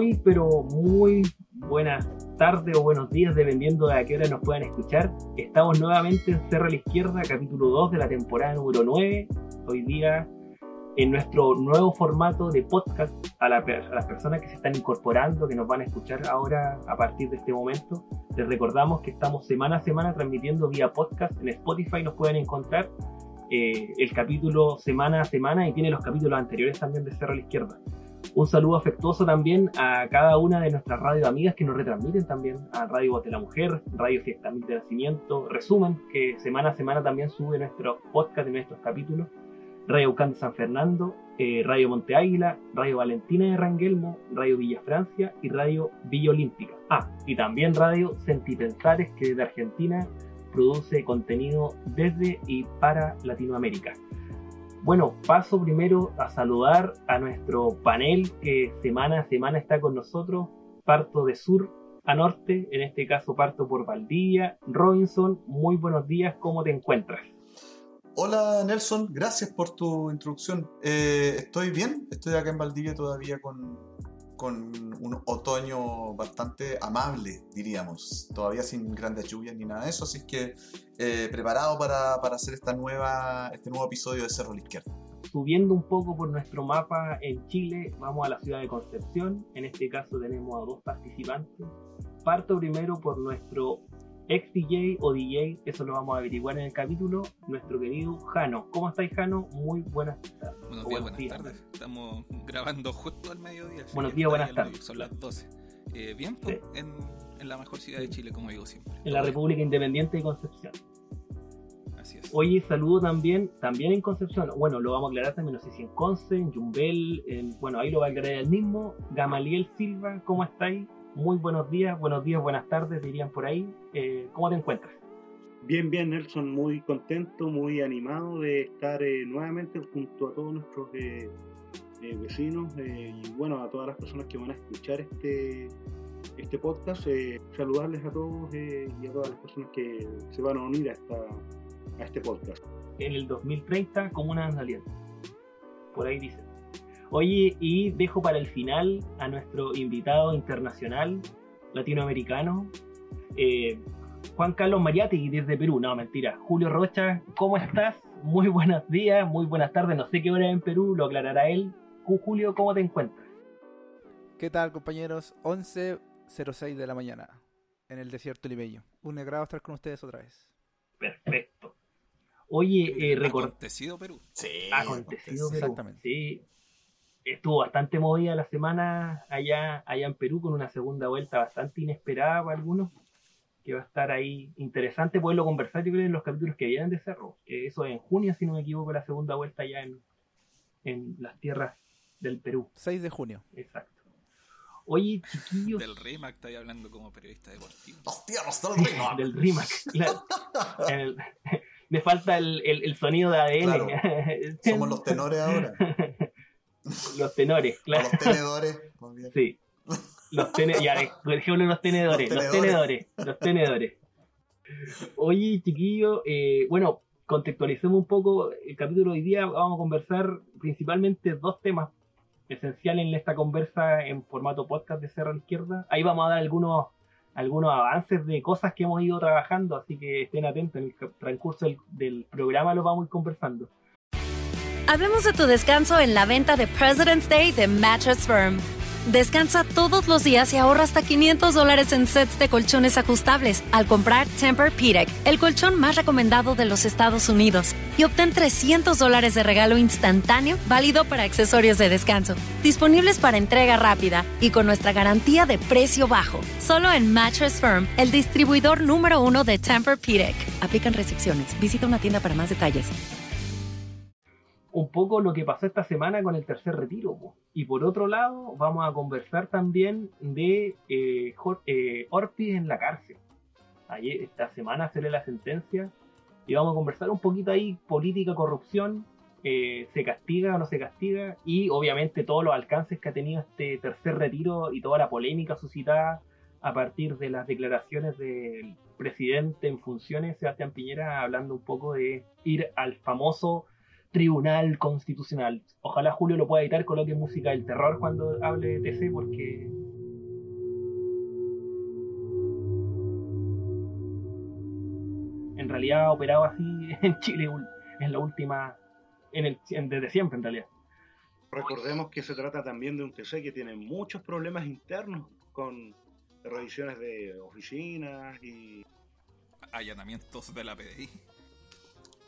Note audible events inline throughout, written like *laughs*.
Muy, pero muy buenas tardes o buenos días, dependiendo de a qué hora nos puedan escuchar. Estamos nuevamente en Cerro a la Izquierda, capítulo 2 de la temporada número 9. Hoy día en nuestro nuevo formato de podcast a, las personas que se están incorporando, que nos van a escuchar ahora a partir de este momento. Les recordamos que estamos semana a semana transmitiendo vía podcast en Spotify, nos pueden encontrar eh, el capítulo semana a semana y tiene los capítulos anteriores también de Cerro a la Izquierda. Un saludo afectuoso también a cada una de nuestras radio amigas que nos retransmiten también, a Radio Voz de la Mujer, Radio Fiesta de Nacimiento, Resumen, que semana a semana también sube nuestro podcast y nuestros capítulos, Radio Ucán San Fernando, eh, Radio Monte Águila, Radio Valentina de Rangelmo, Radio Villa Francia y Radio Villa Olímpica. Ah, y también Radio Sentipensares, que desde Argentina produce contenido desde y para Latinoamérica. Bueno, paso primero a saludar a nuestro panel que semana a semana está con nosotros. Parto de sur a norte, en este caso parto por Valdivia. Robinson, muy buenos días, ¿cómo te encuentras? Hola Nelson, gracias por tu introducción. Eh, estoy bien, estoy acá en Valdivia todavía con, con un otoño bastante amable, diríamos. Todavía sin grandes lluvias ni nada de eso, así que eh, preparado para, para, hacer esta nueva, este nuevo episodio de Cerro la Izquierda. Subiendo un poco por nuestro mapa en Chile, vamos a la ciudad de Concepción. En este caso tenemos a dos participantes. Parto primero por nuestro ex DJ o DJ, eso lo vamos a averiguar en el capítulo, nuestro querido Jano. ¿Cómo estáis, Jano? Muy buenas tardes. Buenos días, buenas tardes. Estamos grabando justo al mediodía. Buenos días, buenas tardes. Son las 12. Eh, bien, pues, en, en, la mejor ciudad de Chile, como digo siempre. En la República Independiente de Concepción. Así es. Oye, saludo también, también en Concepción. Bueno, lo vamos a aclarar también, no sé si en Conce, en Yumbel, en, bueno, ahí lo va a aclarar el mismo. Gamaliel Silva, ¿cómo estáis? Muy buenos días, buenos días, buenas tardes, dirían por ahí. Eh, ¿Cómo te encuentras? Bien, bien, Nelson, muy contento, muy animado de estar eh, nuevamente junto a todos nuestros eh, vecinos y bueno, a todas las personas que van a escuchar este, este podcast. saludarles a todos y a todas las personas que se van a unir a, esta, a este podcast. En el 2030, como una alianza. Por ahí dice. Oye, y dejo para el final a nuestro invitado internacional latinoamericano, eh, Juan Carlos Mariati, desde Perú. No, mentira. Julio Rocha, ¿cómo estás? Muy buenos días, muy buenas tardes. No sé qué hora en Perú, lo aclarará él. Julio, ¿cómo te encuentras? ¿Qué tal, compañeros? 11.06 de la mañana en el desierto limeño. Un agrado estar con ustedes otra vez. Perfecto. Oye, eh, Acontecido Perú. Sí. Acontecido Perú. Exactamente. Sí estuvo bastante movida la semana allá, allá en Perú con una segunda vuelta bastante inesperada para algunos, que va a estar ahí interesante poderlo conversar yo creo en los capítulos que vienen de Cerro, que eso es en junio si no me equivoco la segunda vuelta allá en, en las tierras del Perú. 6 de junio. Exacto. Oye, chiquillos. Del RIMAC estoy hablando como periodista deportivo. Las tierras del RIMAC. del RIMAC, claro. *laughs* me *laughs* falta el, el, sonido de ADN. *laughs* Somos los tenores ahora. Los tenores, claro. los tenedores. Sí. Los tenedores, ya, ejemplo, los tenedores, los tenedores, los tenedores. Oye, chiquillo, eh, bueno, contextualicemos un poco el capítulo de hoy día. Vamos a conversar principalmente dos temas esenciales en esta conversa en formato podcast de Cerro Izquierda. Ahí vamos a dar algunos, algunos avances de cosas que hemos ido trabajando, así que estén atentos en el transcurso del, del programa, lo vamos a ir conversando. Hablemos de tu descanso en la venta de President's Day de Mattress Firm. Descansa todos los días y ahorra hasta 500 dólares en sets de colchones ajustables al comprar Tempur-Pedic, el colchón más recomendado de los Estados Unidos. Y obtén 300 dólares de regalo instantáneo válido para accesorios de descanso. Disponibles para entrega rápida y con nuestra garantía de precio bajo. Solo en Mattress Firm, el distribuidor número uno de Tempur-Pedic. Aplican restricciones. Visita una tienda para más detalles un poco lo que pasó esta semana con el tercer retiro. Y por otro lado, vamos a conversar también de eh, eh Ortiz en la cárcel. Ayer, esta semana sale la sentencia y vamos a conversar un poquito ahí política, corrupción, eh, se castiga o no se castiga y obviamente todos los alcances que ha tenido este tercer retiro y toda la polémica suscitada a partir de las declaraciones del presidente en funciones, Sebastián Piñera, hablando un poco de ir al famoso Tribunal Constitucional. Ojalá Julio lo pueda editar, coloque música del terror cuando hable de TC, porque en realidad ha operado así *laughs* en Chile en la última, en el, en, desde siempre en realidad. Recordemos que se trata también de un TC que tiene muchos problemas internos con revisiones de oficinas y allanamientos de la PDI.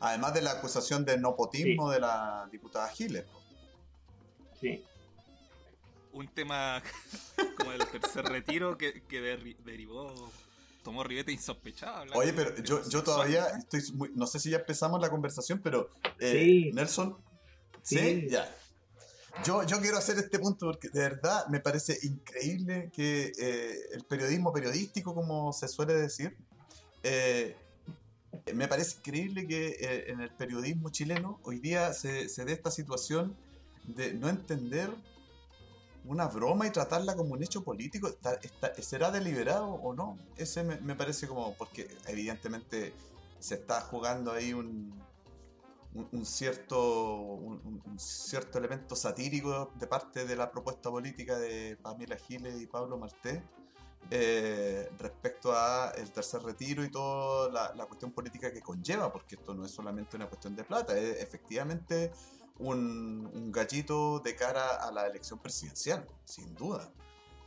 Además de la acusación de nopotismo de la diputada Giles. Sí. Un tema *laughs* como el tercer retiro que, derivó tomó ribete insospechado. Oye, pero yo, yo todavía estoy muy, no sé si ya empezamos la conversación, pero eh, Nelson, ¿sí? Ya. Yo, yo quiero hacer este punto porque de verdad me parece increíble que eh, el periodismo periodístico, como se suele decir, eh, me parece increíble que eh, en el periodismo chileno hoy día se, se dé esta situación de no entender una broma y tratarla como un hecho político. ¿Será deliberado o no? Ese me, me parece como, porque evidentemente se está jugando ahí un, un, cierto, un, cierto elemento satírico de parte de la propuesta política de Pamela Giles y Pablo Martés eh, respecto a el tercer retiro y toda la, cuestión política que conlleva, porque esto no es solamente una cuestión de plata, es efectivamente un, gallito de cara a la elección presidencial, sin duda.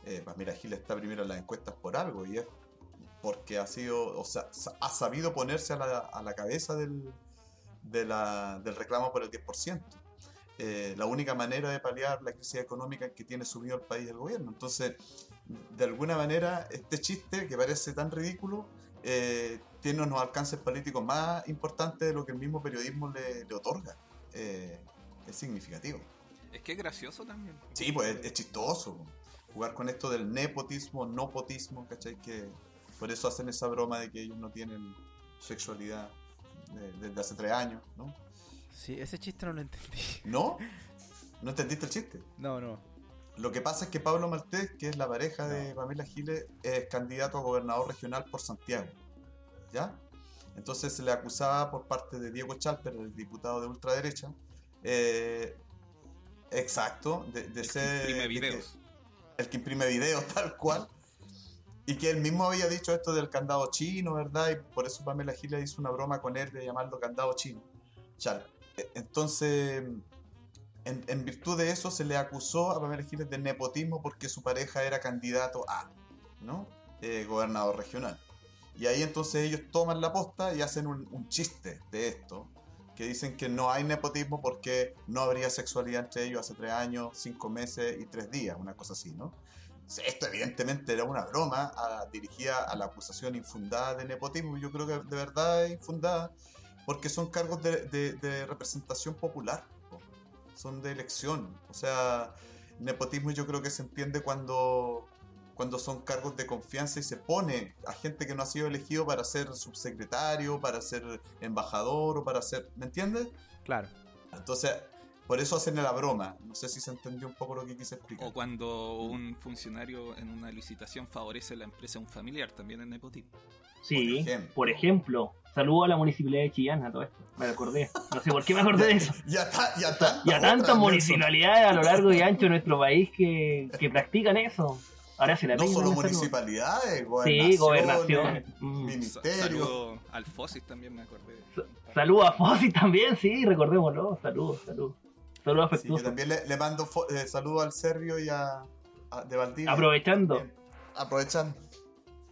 Eh, Pamela Giles está primero en las encuestas por algo y es porque ha sido, o sea, ha sabido ponerse a la, a la cabeza del, de la, del reclamo por el 10%. Eh, la única manera de paliar la crisis económica que tiene subido el país el gobierno. Entonces, de alguna manera, este chiste que parece tan ridículo eh, tiene unos alcances políticos más importantes de lo que el mismo periodismo le, otorga. Eh, es significativo. Es que es gracioso también. Sí, pues es, chistoso. Jugar con esto del nepotismo, no potismo, ¿cachai? Que por eso hacen esa broma de que ellos no tienen sexualidad desde hace tres años, ¿no? Sí, ese chiste no lo entendí. ¿No? *laughs* ¿No entendiste el chiste? No, no. Lo que pasa es que Pablo Maltés, que es la pareja de Pamela Giles, es candidato a gobernador regional por Santiago. ¿Ya? Entonces se le acusaba por parte de Diego Chalper, el diputado de ultraderecha, eh, exacto, de, ser. Imprime videos. el que imprime videos, *laughs* tal cual, y que él mismo había dicho esto del candado chino, ¿verdad? Y por eso Pamela Giles hizo una broma con él de llamarlo candado chino. Chal. Entonces, en, virtud de eso, se le acusó a Pamela Giles de nepotismo porque su pareja era candidato a, ¿no? Eh, gobernador regional. Y ahí entonces ellos toman la posta y hacen un, un chiste de esto, que dicen que no hay nepotismo porque no habría sexualidad entre ellos hace tres años, cinco meses y tres días, una cosa así, ¿no? Esto evidentemente era una broma dirigida a la acusación infundada de nepotismo. Yo creo que de verdad es infundada porque son cargos de, representación popular, son de elección. O sea, nepotismo yo creo que se entiende cuando, cuando son cargos de confianza y se pone a gente que no ha sido elegido para ser subsecretario, para ser embajador o para ser... ¿Me entiendes? Claro. Entonces, por eso hacen la broma. No sé si se entendió un poco lo que quise explicar. O cuando un funcionario en una licitación favorece a la empresa a un familiar, también en nepotismo. Sí, por ejemplo. Saludo a la municipalidad de Chillán, a todo esto. Me acordé. No sé por qué me acordé de eso. ya está, ya está. Y a tantas municipalidades a lo largo y ancho de nuestro país que, que practican eso. Ahora se la No solo municipalidades, gobernación. Sí, gobernación. Mm. Ministerio. Saludo al Fosis también me acordé. Saludo a Fosis también, sí, recordémoslo. Saludos, saludos. Saludos yo también le, mando eh, saludos al Servio y a, de Valdivia. Aprovechando. aprovechando.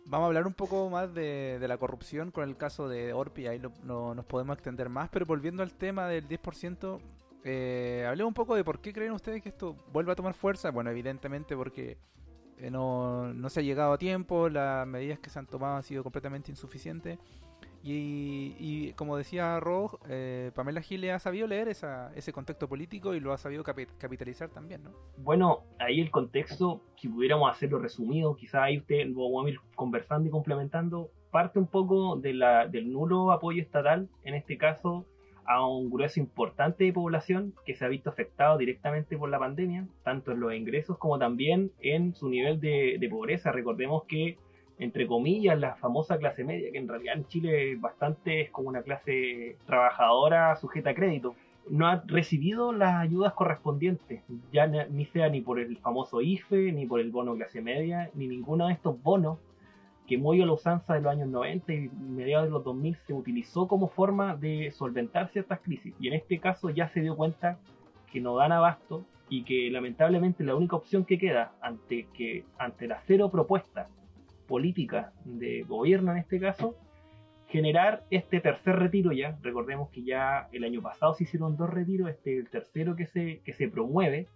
Vamos a hablar un poco más de, la corrupción con el caso de Orpi, ahí no, nos podemos extender más, pero volviendo al tema del 10%, eh, hablemos un poco de por qué creen ustedes que esto vuelva a tomar fuerza. Bueno, evidentemente porque eh, no, no, se ha llegado a tiempo, las medidas que se han tomado han sido completamente insuficientes y, como decía Rog, eh, Pamela Gile ha sabido leer ese contexto político y lo ha sabido capitalizar también, ¿no? Bueno, ahí el contexto, si pudiéramos hacerlo resumido, quizás ahí usted lo vamos a ir conversando y complementando, parte un poco de la, del nulo apoyo estatal, en este caso a un grueso importante de población que se ha visto afectado directamente por la pandemia, tanto en los ingresos como también en su nivel de pobreza. Recordemos que entre comillas, la famosa clase media, que en realidad en Chile bastante es como una clase trabajadora sujeta a crédito, no ha recibido las ayudas correspondientes, ya ni sea ni por el famoso IFE, ni por el bono clase media, ni ninguno de estos bonos que muy a la usanza de los años 90 y mediados de los 2000 se utilizó como forma de solventar ciertas crisis. Y en este caso ya se dio cuenta que no dan abasto y que lamentablemente la única opción que queda ante, que, ante la cero propuesta política de gobierno en este caso, generar este tercer retiro ya. Recordemos que ya el año pasado se hicieron dos retiros, este es el tercero que se, que se promueve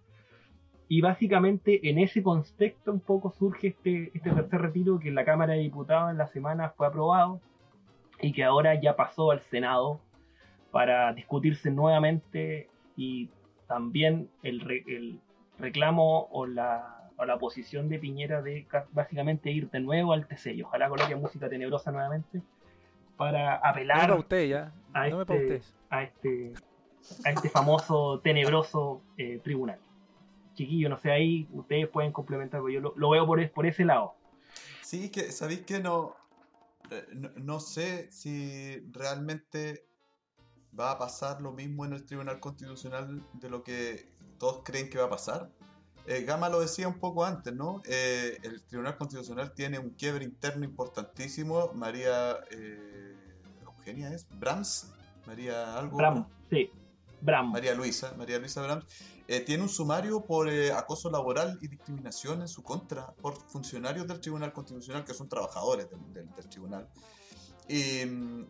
y básicamente en ese contexto un poco surge este, este tercer retiro que en la Cámara de Diputados en la semana fue aprobado y que ahora ya pasó al Senado para discutirse nuevamente y también el, el reclamo o la, o la posición de Piñera de básicamente ir de nuevo al TC y ojalá coloque música tenebrosa nuevamente para apelar usted, ya. A, este, a, este, a este famoso tenebroso eh, tribunal chiquillo, no sé, ahí ustedes pueden complementar, yo lo, veo por, por ese lado. Sí, que sabéis que no, eh, no, sé si realmente va a pasar lo mismo en el Tribunal Constitucional de lo que todos creen que va a pasar. Eh, Gama lo decía un poco antes, ¿no? Eh, el Tribunal Constitucional tiene un quiebre interno importantísimo. María Eugenia es Brahms, María algo. Brahms, sí. Brahms. María Luisa, María Luisa Brahms. Eh, tiene un sumario por eh, acoso laboral y discriminación en su contra por funcionarios del Tribunal Constitucional que son trabajadores del, tribunal. Y,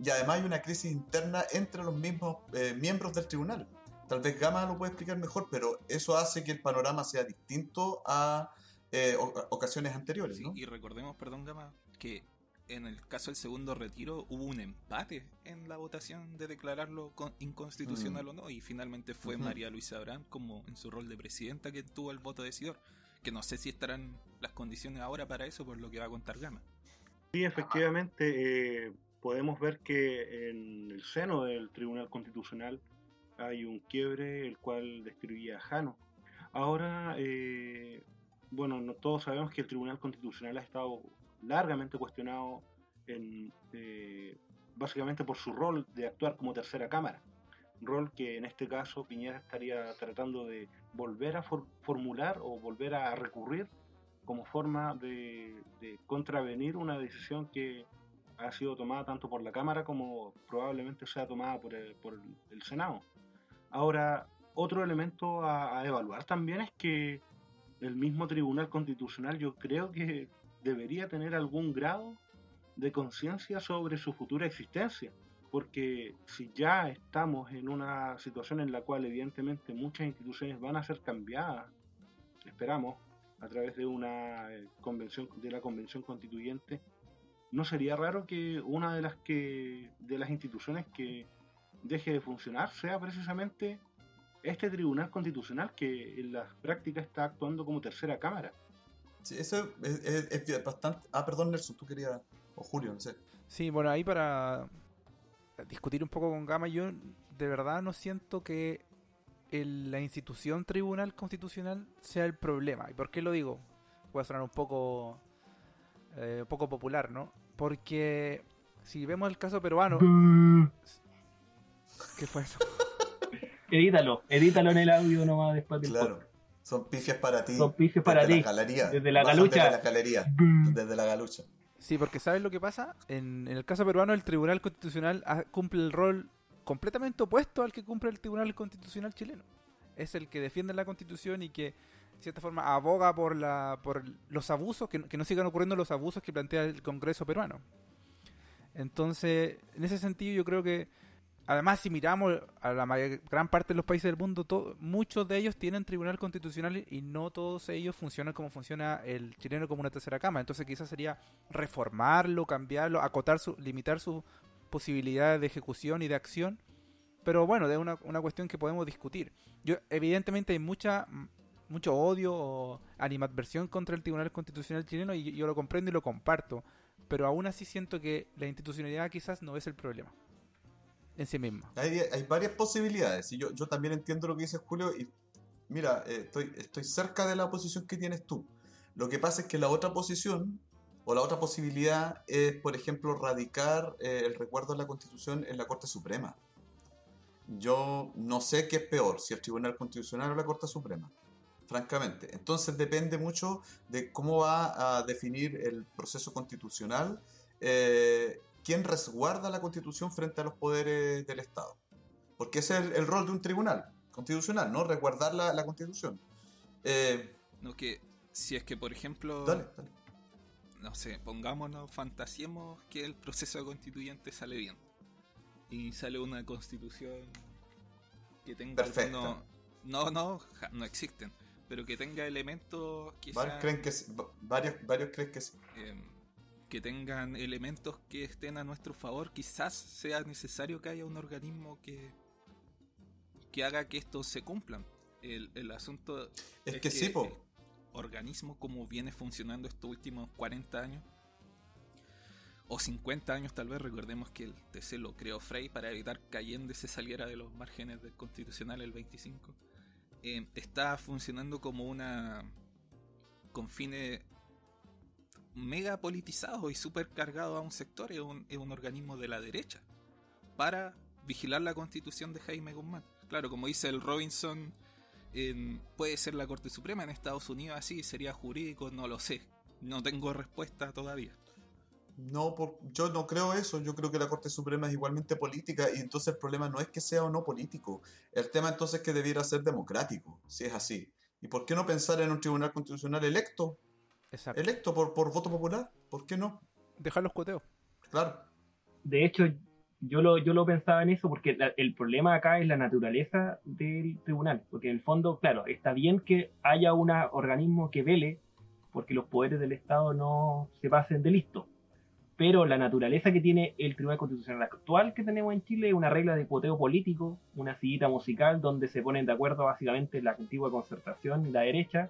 además hay una crisis interna entre los mismos eh, miembros del tribunal. Tal vez Gama lo puede explicar mejor, pero eso hace que el panorama sea distinto a ocasiones anteriores. y recordemos, perdón Gama, que en el caso del segundo retiro hubo un empate en la votación de declararlo inconstitucional mm. o no y finalmente fue María Luisa Abraham como en su rol de presidenta que tuvo el voto decidor que no sé si estarán las condiciones ahora para eso por lo que va a contar Gama sí efectivamente eh, podemos ver que en el seno del Tribunal Constitucional hay un quiebre el cual describía Jano ahora eh, bueno no todos sabemos que el Tribunal Constitucional ha estado largamente cuestionado en, eh, básicamente por su rol de actuar como tercera cámara, rol que en este caso Piñera estaría tratando de volver a formular o volver a recurrir como forma de, contravenir una decisión que ha sido tomada tanto por la Cámara como probablemente sea tomada por el, Senado. Ahora, otro elemento a, evaluar también es que el mismo Tribunal Constitucional yo creo que debería tener algún grado de conciencia sobre su futura existencia. Porque si ya estamos en una situación en la cual evidentemente muchas instituciones van a ser cambiadas, esperamos, a través de una eh, convención, de la convención constituyente, no sería raro que una de las que de las instituciones que deje de funcionar sea precisamente este tribunal constitucional que en la práctica está actuando como tercera cámara. Sí, eso es, bastante. Ah, perdón, Nelson, tú querías. O Julio, no sé. Sí, bueno, ahí para discutir un poco con Gama, yo de verdad no siento que la institución Tribunal Constitucional sea el problema. ¿Y por qué lo digo? Puede sonar un poco, eh, un poco popular, ¿no? Porque si vemos el caso peruano. ¿Qué fue eso? *laughs* edítalo, edítalo en el audio nomás después del claro. Son pifias para ti. Son pifias para desde ti. La galería. Desde la galucha. Desde la galería. Desde la galucha. Sí, porque ¿sabes lo que pasa? En, el caso peruano, el Tribunal Constitucional cumple el rol completamente opuesto al que cumple el Tribunal Constitucional chileno. Es el que defiende la Constitución y que, de cierta forma, aboga por, la, por los abusos, que, que no sigan ocurriendo los abusos que plantea el Congreso peruano. Entonces, en ese sentido, yo creo que Además, si miramos a la gran parte de los países del mundo, muchos de ellos tienen tribunal constitucional y no todos ellos funcionan como funciona el chileno como una tercera cama. Entonces, quizás sería reformarlo, cambiarlo, acotar, su, limitar sus posibilidades de ejecución y de acción. Pero bueno, es una, una cuestión que podemos discutir. Yo, evidentemente, hay mucha mucho odio o animadversión contra el Tribunal Constitucional chileno y yo lo comprendo y lo comparto. Pero aún así siento que la institucionalidad quizás no es el problema en sí mismo. Hay, varias posibilidades y yo, yo también entiendo lo que dice Julio y mira, eh, estoy, estoy cerca de la posición que tienes tú. Lo que pasa es que la otra posición o la otra posibilidad es, por ejemplo, radicar eh, el recuerdo de la Constitución en la Corte Suprema. Yo no sé qué es peor, si el Tribunal Constitucional o la Corte Suprema. francamente. Entonces depende mucho de cómo va a definir el proceso constitucional, eh, quién resguarda la constitución frente a los poderes del Estado. Porque ese es el, rol de un tribunal constitucional, ¿no? Resguardar la, la constitución. Eh, no, que si es que, por ejemplo, dale, dale. no sé, pongámonos, fantasiemos que el proceso constituyente sale bien. Y sale una constitución que tenga algunos- No, no, ja- no existen. Pero que tenga elementos que Varios creen que sí, varios, varios creen que sí. em, que tengan elementos que estén a nuestro favor, quizás sea necesario que haya un organismo que que haga que estos se cumplan. El, el asunto Es que sí, po. el organismo como viene funcionando estos últimos 40 años o 50 años tal vez, recordemos que el TC lo creó Frey para evitar que Allende se saliera de los márgenes del constitucional el 25, eh, está funcionando como una con fines mega politizados y súper cargados a un sector, es un, organismo de la derecha para vigilar la constitución de Jaime Guzmán. Claro, como dice el Robinson, puede ser la Corte Suprema en Estados Unidos así, sería jurídico, no lo sé. No tengo respuesta todavía. No, por- yo no creo eso. Yo creo que la Corte Suprema es igualmente política y entonces el problema no es que sea o no político. El tema entonces es que debiera ser democrático, si es así. ¿Y por qué no pensar en un tribunal constitucional electo? Exacto. Electo por, por voto popular. ¿Por qué no? Dejar los cuoteos. Claro. De hecho, yo lo, yo lo pensaba en eso porque la- el problema acá es la naturaleza del tribunal. Porque en el fondo, claro, está bien que haya un organismo que vele porque los poderes del Estado no se pasen de listo. Pero la naturaleza que tiene el Tribunal Constitucional actual que tenemos en Chile es una regla de cuoteo político, una sillita musical donde se ponen de acuerdo básicamente la antigua concertación y la derecha,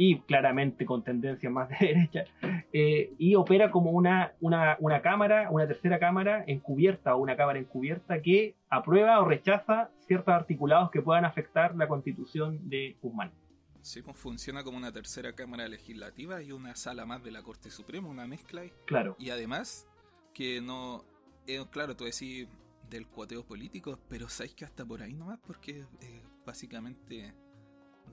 y claramente con tendencia más de *laughs* derecha, eh, y opera como una, una, una cámara, una tercera cámara encubierta o una cámara encubierta que aprueba o rechaza ciertos articulados que puedan afectar la constitución de Guzmán. Sí, pues funciona como una tercera cámara legislativa y una sala más de la Corte Suprema, una mezcla. Claro, Y además, que no. eh, claro, tú decís del cuoteo político, pero sabéis que hasta por ahí nomás, porque es básicamente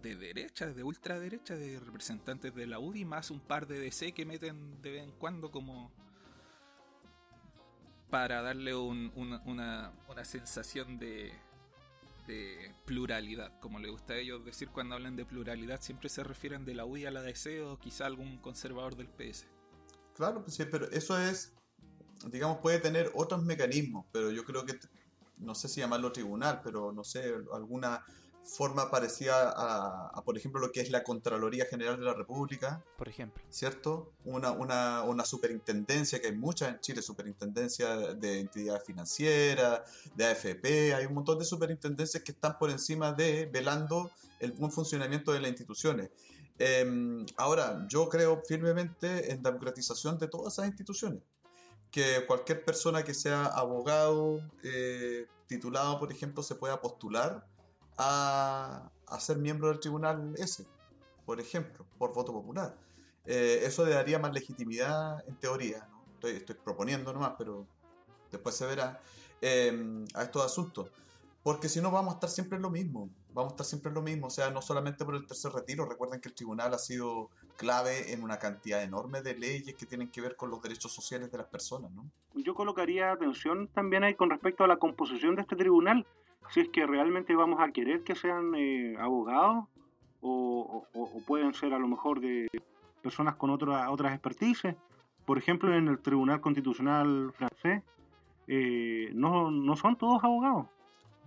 de derecha, de ultraderecha, de representantes de la UDI, más un par de DC que meten de vez en cuando como. para darle un- una, una, sensación de. de pluralidad, como le gusta a ellos decir cuando hablan de pluralidad, siempre se refieren de la UDI a la DC o quizá algún conservador del PS. Claro, pues sí, pero eso es, digamos, puede tener otros mecanismos, pero yo creo que, no sé si llamarlo tribunal, pero no sé, alguna forma parecida a, a, por ejemplo, lo que es la Contraloría General de la República, Por ejemplo. ¿cierto? Una, una, una superintendencia, que hay muchas en Chile, superintendencia de entidades financieras, de AFP, hay un montón de superintendencias que están por encima de velando el buen funcionamiento de las instituciones. Eh, ahora, yo creo firmemente en democratización de todas esas instituciones. Que cualquier persona que sea abogado, eh, titulado, por ejemplo, se pueda postular a, a ser miembro del tribunal ese, por ejemplo, por voto popular. Eh, eso le daría más legitimidad en teoría. Estoy, estoy proponiendo nomás, pero después se verá eh, a estos asuntos. Porque si no, vamos a estar siempre en lo mismo. Vamos a estar siempre en lo mismo. O sea, no solamente por el tercer retiro. Recuerden que el tribunal ha sido clave en una cantidad enorme de leyes que tienen que ver con los derechos sociales de las personas. Yo colocaría atención también ahí con respecto a la composición de este tribunal. Si es que realmente vamos a querer que sean eh, abogados o, o- o pueden ser a lo mejor de personas con otra, otras expertices. Por ejemplo, en el Tribunal Constitucional francés eh, no, no son todos abogados.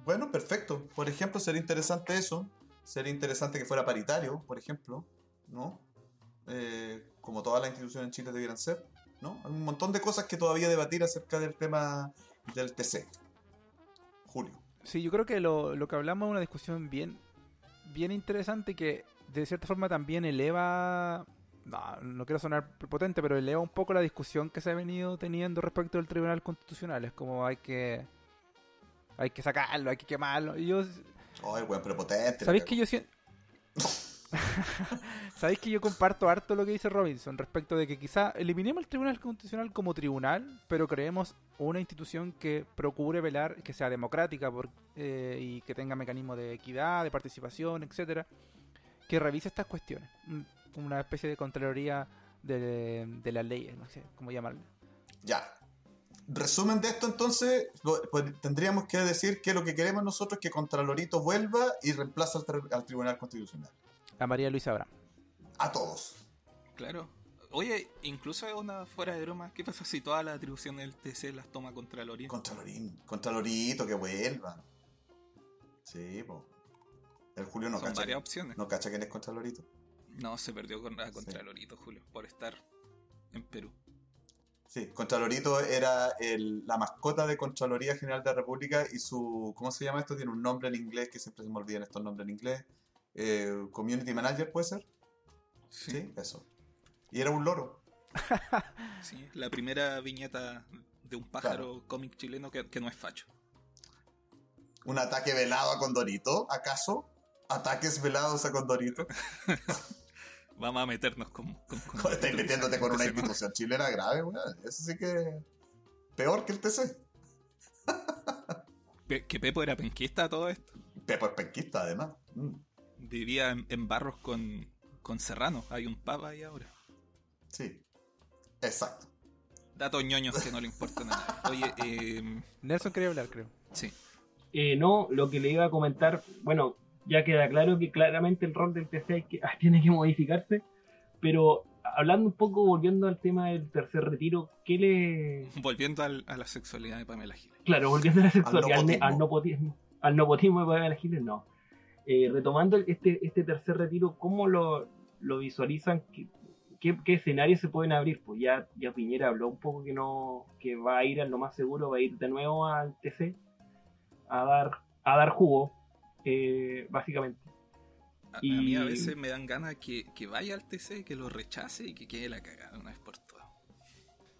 Bueno, perfecto. Por ejemplo, sería interesante eso. Sería interesante que fuera paritario, por ejemplo, ¿no? Eh, como todas las instituciones en Chile debieran ser, ¿no? Hay un montón de cosas que todavía debatir acerca del tema del TC. Julio. Sí, yo creo que lo, lo que hablamos es una discusión bien, bien interesante que de cierta forma también eleva, no, no quiero sonar prepotente, pero eleva un poco la discusión que se ha venido teniendo respecto del Tribunal Constitucional. Es como hay que, hay que sacarlo, hay que quemarlo. Y yo, Ay, weón, prepotente. ¿sabéis que yo siento... *laughs* *laughs* Sabéis que yo comparto harto lo que dice Robinson respecto de que quizá eliminemos el Tribunal Constitucional como tribunal, pero creemos una institución que procure velar que sea democrática eh, y que tenga mecanismos de equidad, de participación, etcétera, que revise estas cuestiones. Mm, Una especie de Contraloría de, las leyes, no sé cómo llamarlo. Ya. Resumen de esto, entonces, pues, tendríamos que decir que lo que queremos nosotros es que Contralorito vuelva y reemplace al, al Tribunal Constitucional. A María Luisa Abraham. A todos. Claro. Oye, incluso es una fuera de broma. ¿Qué pasa si todas las atribuciones del TC las toma Contraloría? Contralorín. Contralorito, que vuelva. Sí, po. El Julio no Son cacha. varias opciones. No cacha quién es Contralorito. No, se perdió con la Contralorito, Julio, por estar en Perú. Sí, Contralorito era el- la mascota de Contraloría General de la República y su. ¿Cómo se llama esto? Tiene un nombre en inglés que siempre se me olvidan estos nombres en inglés. Eh, Community Manager, ¿puede ser? Sí, Sí, eso. Y era un loro. *laughs* sí, La primera viñeta de un pájaro cómic chileno que, que no es facho. ¿Un ataque velado a Condorito? ¿Acaso? ¿Ataques velados a Condorito? *laughs* Vamos a meternos con. con, con Estás metiéndote con una institución chilena grave, weón. Eso sí que. Peor que el TC. Pe- Que Pepo era penquista todo esto. Pepo es penquista, además. Mm, Vivía en, en barros con, con Serrano. Hay un pub ahí ahora. Sí. Exacto. Datos ñoños que no le importan a nadie. Oye, eh, Nelson quería hablar, creo. sí. Eh, no, lo que le iba a comentar, bueno, ya queda claro que claramente el rol del TC hay que- *laughs* tiene que modificarse, pero hablando un poco, volviendo al tema del tercer retiro, ¿qué le... Volviendo al- a la sexualidad de Pamela Giles. Claro, volviendo a la sexualidad, al, nopotismo. al nopotismo, al nopotismo de Pamela Giles, no. Eh, retomando este, este tercer retiro, ¿cómo lo, lo visualizan? ¿Qué, qué, qué escenarios se pueden abrir? Pues ya, ya Piñera habló un poco que no que va a ir a lo más seguro, va a ir de nuevo al TC a dar, a dar jugo, eh, básicamente. A, mí a veces me dan ganas que, que vaya al TC, que lo rechace y que quede la cagada de una vez por todas.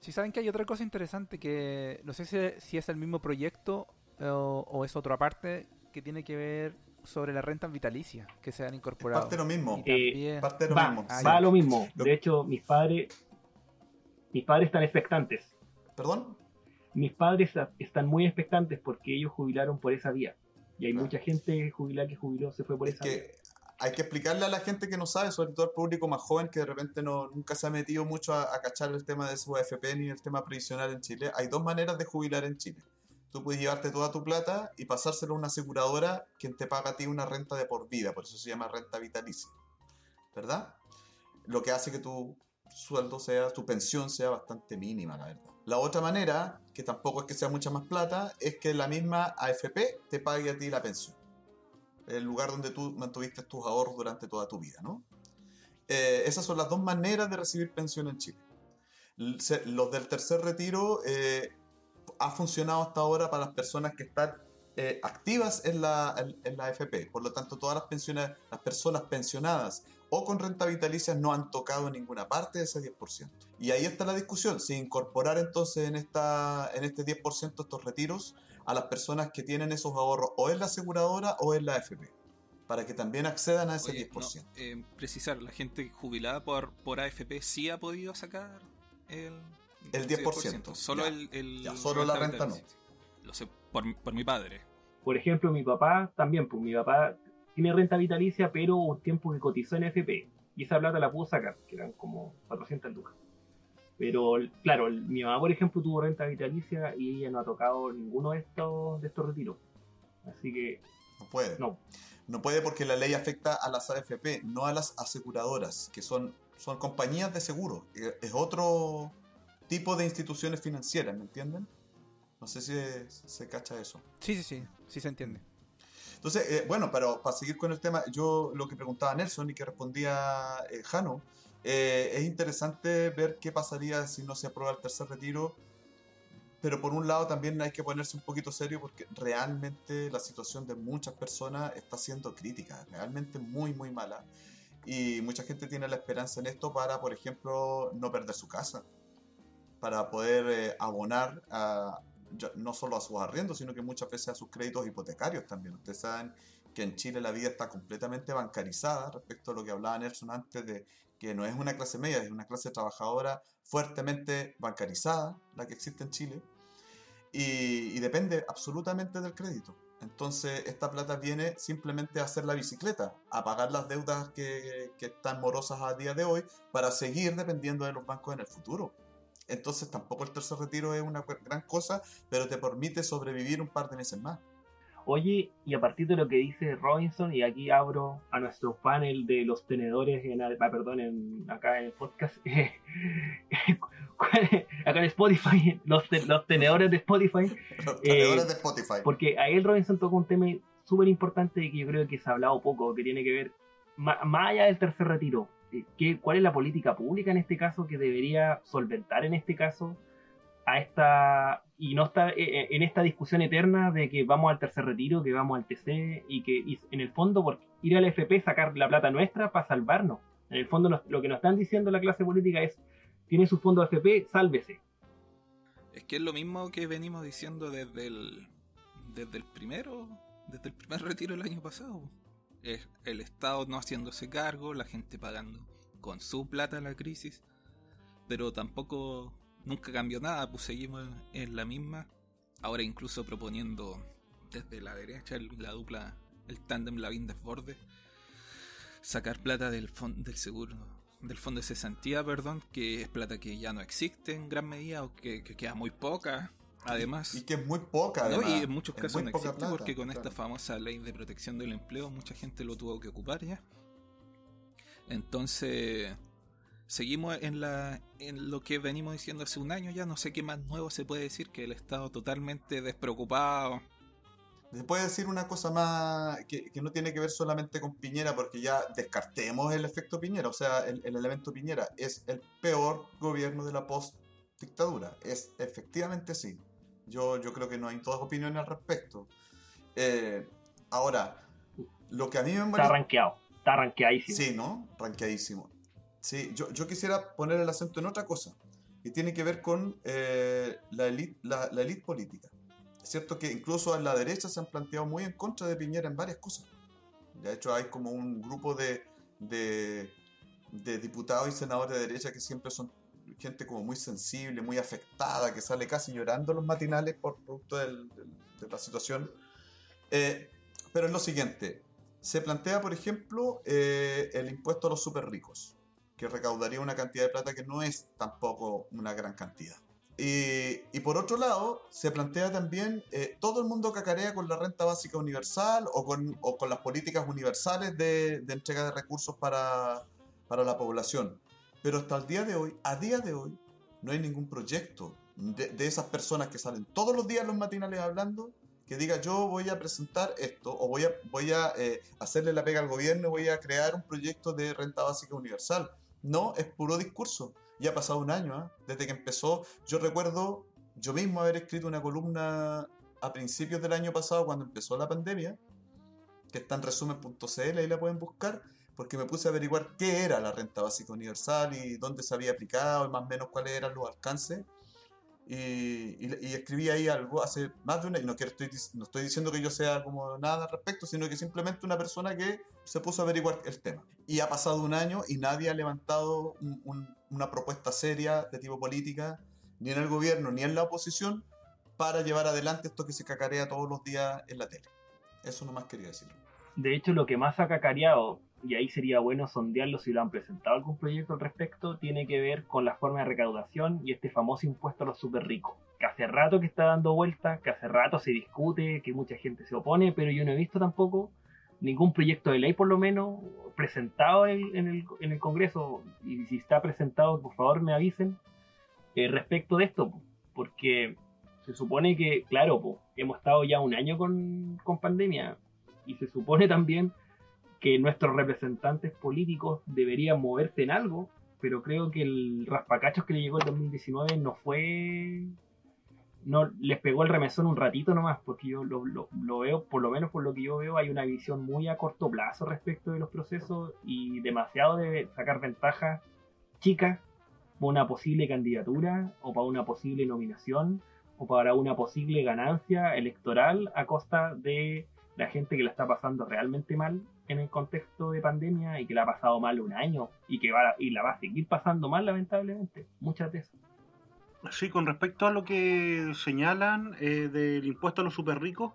Si saben que hay otra cosa interesante que no sé si, si es el mismo proyecto eh, o, o es otra parte que tiene que ver sobre las rentas vitalicias que se han incorporado. Parte de lo mismo. También- Parte de lo va, mismo. Sí. va a lo mismo. Lo- De hecho, mis padres, mis padres están expectantes. ¿Perdón? Mis padres están muy expectantes porque ellos jubilaron por esa vía. Y hay Claro. mucha gente jubilada que jubiló, se fue por Es esa vía. que hay que explicarle a la gente que no sabe, sobre todo al público más joven que de repente no, nunca se ha metido mucho a, a cachar el tema de su AFP ni el tema previsional en Chile. Hay dos maneras de jubilar en Chile. Tú puedes llevarte toda tu plata y pasárselo a una aseguradora quien te paga a ti una renta de por vida, por eso se llama renta vitalicia. ¿Verdad? Lo que hace que tu sueldo sea, tu pensión sea bastante mínima, la verdad. La otra manera, que tampoco es que sea mucha más plata, es que la misma AFP te pague a ti la pensión el lugar donde tú mantuviste tus ahorros durante toda tu vida, ¿no? Eh, esas son las dos maneras de recibir pensión en Chile. Los del tercer retiro eh, ha funcionado hasta ahora para las personas que están eh, activas en la, en, en la AFP. Por lo tanto, todas las, pensiones, las personas pensionadas o con renta vitalicia no han tocado ninguna parte de ese 10%. Y ahí está la discusión, si incorporar entonces en, esta, en este 10% estos retiros a las personas que tienen esos ahorros o en la aseguradora o en la AFP, para que también accedan a ese Oye, 10%. no, eh, precisar, la gente jubilada por, por AFP sí ha podido sacar el, El 10%, Solo ya. el, el- Ya, solo la renta no. Lo sé por, por mi padre. Por ejemplo, mi papá también, pues mi papá tiene renta vitalicia, pero un tiempo que cotizó en FP. Y esa plata la pudo sacar, que eran como 400 lucas. Pero, claro, el- mi mamá, por ejemplo, tuvo renta vitalicia y ella no ha tocado ninguno de estos, de estos retiros. Así que, No puede. no. No puede porque la ley afecta a las AFP, no a las aseguradoras, que son, son compañías de seguro. Eh, Es otro tipo de instituciones financieras, ¿me entienden? No sé si se cacha eso. Sí, sí, sí, sí se entiende. Entonces, eh, bueno, pero para seguir con el tema, yo lo que preguntaba Nelson y que respondía eh, Jano, eh, es interesante ver qué pasaría si no se aprueba el tercer retiro, pero por un lado también hay que ponerse un poquito serio porque realmente la situación de muchas personas está siendo crítica, realmente muy, muy mala. Y mucha gente tiene la esperanza en esto para, por ejemplo, no perder su casa, para poder eh, abonar no solo a sus arriendos, sino que muchas veces a sus créditos hipotecarios también. Ustedes saben que en Chile la vida está completamente bancarizada respecto a lo que hablaba Nelson antes de que no es una clase media, es una clase trabajadora fuertemente bancarizada, la que existe en Chile, y, depende absolutamente del crédito. Entonces, esta plata viene simplemente a hacer la bicicleta, a pagar las deudas que están morosas a día de hoy para seguir dependiendo de los bancos en el futuro. Entonces, tampoco el tercer retiro es una gran cosa, pero te permite sobrevivir un par de meses más. Oye, y a partir de lo que dice Robinson, y aquí abro a nuestro panel de los tenedores, en, ah, perdón, en, acá en el podcast, *laughs* acá en Spotify, los, los tenedores de Spotify. *laughs* Los tenedores de Spotify. Porque ahí el Robinson toca un tema súper importante y que yo creo que se ha hablado poco, que tiene que ver, más, allá del tercer retiro, eh, ¿qué, ¿cuál es la política pública en este caso que debería solventar en este caso a esta y no está eh, eh, en esta discusión eterna de que vamos al tercer retiro, que vamos al TC y que en el fondo por ir al FP sacar la plata nuestra para salvarnos. En el fondo lo que nos están diciendo la clase política es, tiene su fondo FP, sálvese. Es que es lo mismo que venimos diciendo desde el, desde el primero, desde el primer *laughs* retiro del año pasado. Es el Estado no haciéndose cargo, la gente pagando con su plata la crisis, pero tampoco nunca cambió nada, pues seguimos en la misma. Ahora incluso proponiendo desde la derecha la dupla, el tándem Lavín desborde, sacar plata del, del seguro, del fondo de cesantía, perdón, que es plata que ya no existe en gran medida o que, queda muy poca. Además, y que es muy poca, ¿no? y en muchos casos no existe porque con esta famosa ley de protección del empleo mucha gente lo tuvo que ocupar ya. Entonces, seguimos en, la, en lo que venimos diciendo hace un año ya, no sé qué más nuevo se puede decir que el Estado totalmente despreocupado. Se puede decir una cosa más que, no tiene que ver solamente con Piñera, porque ya descartemos el efecto Piñera, o sea, el, elemento Piñera es el peor gobierno de la post-dictadura, es efectivamente sí. Yo, yo creo que no hay todas opiniones al respecto. Eh, ahora, lo que a mí me Está rankeado, está rankeadísimo. Sí, ¿no? Rankeadísimo. Sí, yo, yo, quisiera poner el acento en otra cosa, que tiene que ver con eh, la élite la, la elite política. Es cierto que incluso en la derecha se han planteado muy en contra de Piñera en varias cosas. De hecho, hay como un grupo de, de, de diputados y senadores de derecha que siempre son gente como muy sensible, muy afectada, que sale casi llorando los matinales por producto del, de la situación. Eh, pero es lo siguiente, se plantea, por ejemplo, eh, el impuesto a los super ricos que recaudaría una cantidad de plata que no es tampoco una gran cantidad. Y, por otro lado, se plantea también, eh, todo el mundo cacarea con la renta básica universal o con, o con las políticas universales de, de entrega de recursos para, para, la población. Pero hasta el día de hoy, a día de hoy, no hay ningún proyecto de, esas personas que salen todos los días los matinales hablando que diga yo voy a presentar esto o voy a, voy a eh, hacerle la pega al gobierno, voy a crear un proyecto de renta básica universal. No, es puro discurso. Ya ha pasado un año, ¿ah? desde que empezó. Yo recuerdo yo mismo haber escrito una columna a principios del año pasado, cuando empezó la pandemia, que está en resumen.cl, ahí la pueden buscar, porque me puse a averiguar qué era la renta básica universal y dónde se había aplicado y más o menos cuáles eran los alcances. Y, escribí ahí algo hace más de una, y no, estoy, no estoy diciendo que yo sea como nada al respecto, sino que simplemente una persona que se puso a averiguar el tema. Y ha pasado un año y nadie ha levantado una propuesta seria de tipo política, ni en el gobierno ni en la oposición, para llevar adelante esto que se cacarea todos los días en la tele. Eso nomás quería decir. De hecho, lo que más ha cacareado y ahí sería bueno sondearlo si lo han presentado algún proyecto al respecto, tiene que ver con la forma de recaudación y este famoso impuesto a los super ricos, que hace rato que está dando vueltas, que hace rato se discute, que mucha gente se opone, pero yo no he visto tampoco ningún proyecto de ley por lo menos presentado en el, en el, Congreso, y si está presentado, por favor me avisen eh, respecto de esto, porque se supone que, claro, hemos estado ya un año con, con pandemia, y se supone también que nuestros representantes políticos deberían moverse en algo, pero creo que el raspacachos que le llegó el 2019 no fue. No, les pegó el remesón un ratito nomás, porque yo lo, lo, veo, por lo menos por lo que yo veo, hay una visión muy a corto plazo respecto de los procesos y demasiado de sacar ventajas chicas para una posible candidatura o para una posible nominación o para una posible ganancia electoral a costa de la gente que la está pasando realmente mal en el contexto de pandemia y que la ha pasado mal un año y que va y la va a seguir pasando mal lamentablemente muchas veces sí con respecto a lo que señalan eh, del impuesto a los super ricos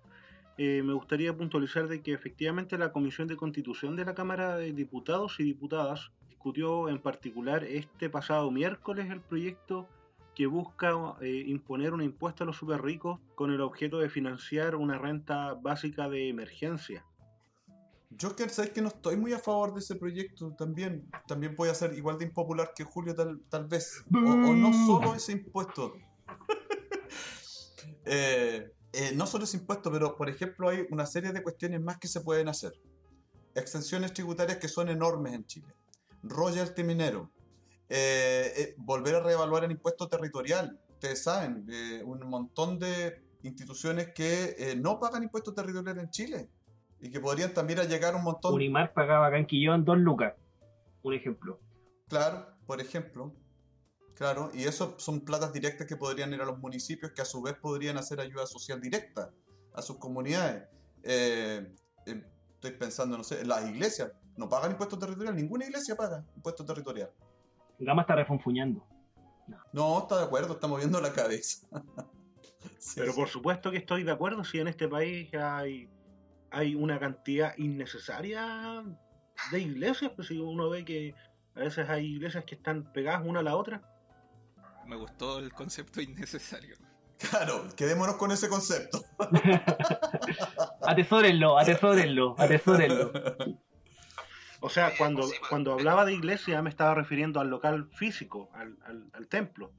eh, me gustaría puntualizar de que efectivamente la Comisión de Constitución de la Cámara de Diputados y Diputadas discutió en particular este pasado miércoles el proyecto que busca eh, imponer un impuesto a los super ricos con el objeto de financiar una renta básica de emergencia. Yo que sabes que no estoy muy a favor de ese proyecto también. También puede ser igual de impopular que Julio tal, tal vez. O, o no solo ese impuesto. *laughs* eh, eh, no solo ese impuesto, pero por ejemplo hay una serie de cuestiones más que se pueden hacer. Exenciones tributarias que son enormes en Chile. Royalty minero. Eh, eh, volver a reevaluar el impuesto territorial. Ustedes saben, eh, un montón de instituciones que eh, no pagan impuestos territoriales en Chile y que podrían también llegar un montón. Unimar pagaba acá en Quillón dos lucas. Un ejemplo. Claro, por ejemplo. Claro, y eso son platas directas que podrían ir a los municipios que a su vez podrían hacer ayuda social directa a sus comunidades. Eh, eh, estoy pensando, no sé, las iglesias no pagan impuesto territorial, ninguna iglesia paga impuesto territorial. Gama está refunfuñando. No, está de acuerdo, está moviendo la cabeza. *laughs* Sí, Pero por supuesto que estoy de acuerdo si en este país hay, hay una cantidad innecesaria de iglesias, pues si uno ve que a veces hay iglesias que están pegadas una a la otra. Me gustó el concepto innecesario. *laughs* Claro, quedémonos con ese concepto. *laughs* Atesórenlo, atesórenlo, atesórenlo. O sea, cuando, cuando hablaba de iglesia me estaba refiriendo al local físico, al, al- al templo,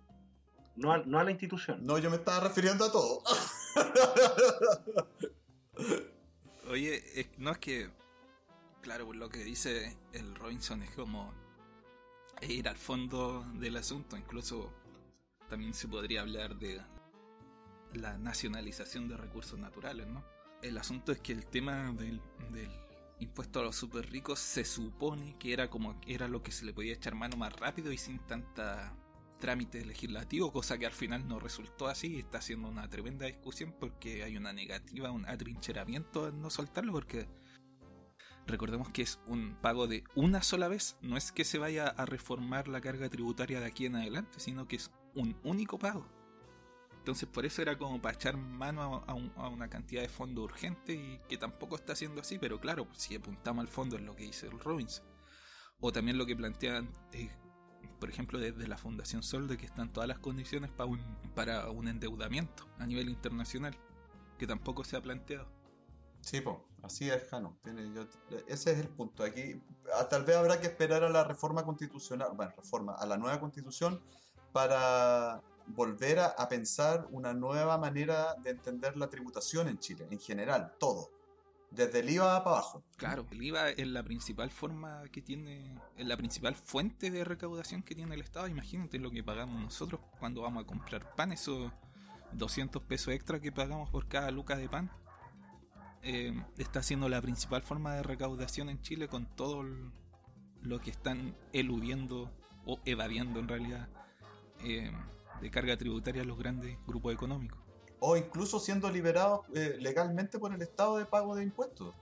no a la institución. No, yo me estaba refiriendo a todo. *laughs* Oye, no es que. Claro, lo que dice el Robinson es como ir al fondo del asunto. Incluso también se podría hablar de la nacionalización de recursos naturales, ¿no? El asunto es que el tema del, del impuesto a los super ricos se supone que era como era lo que se le podía echar mano más rápido y sin tanta trámite legislativo, cosa que al final no resultó así y está haciendo una tremenda discusión porque hay una negativa, un atrincheramiento en no soltarlo porque recordemos que es un pago de una sola vez, no es que se vaya a reformar la carga tributaria de aquí en adelante, sino que es un único pago. Entonces por eso era como para echar mano a, a un- a una cantidad de fondo urgente y que tampoco está siendo así, pero claro, si apuntamos al fondo es lo que dice el Robinson. O también lo que plantean, eh, por ejemplo, desde la Fundación Sol, de que están todas las condiciones para un, para un endeudamiento a nivel internacional, que tampoco se ha planteado. Sí, po, así es, Jano. Ese es el punto. Aquí ah, tal vez habrá que esperar a la reforma constitucional, bueno, reforma, a la nueva constitución para volver a pensar una nueva manera de entender la tributación en Chile, en general, todo. Desde el IVA para abajo. Claro, el IVA es la principal forma que tiene, es la principal fuente de recaudación que tiene el Estado. Imagínate lo que pagamos nosotros cuando vamos a comprar pan, esos 200 pesos extra que pagamos por cada luca de pan. eh, está siendo la principal forma de recaudación en Chile con todo lo que están eludiendo o evadiendo en realidad eh, de carga tributaria los grandes grupos económicos. O incluso siendo liberados eh, legalmente por el Estado de pago de impuestos.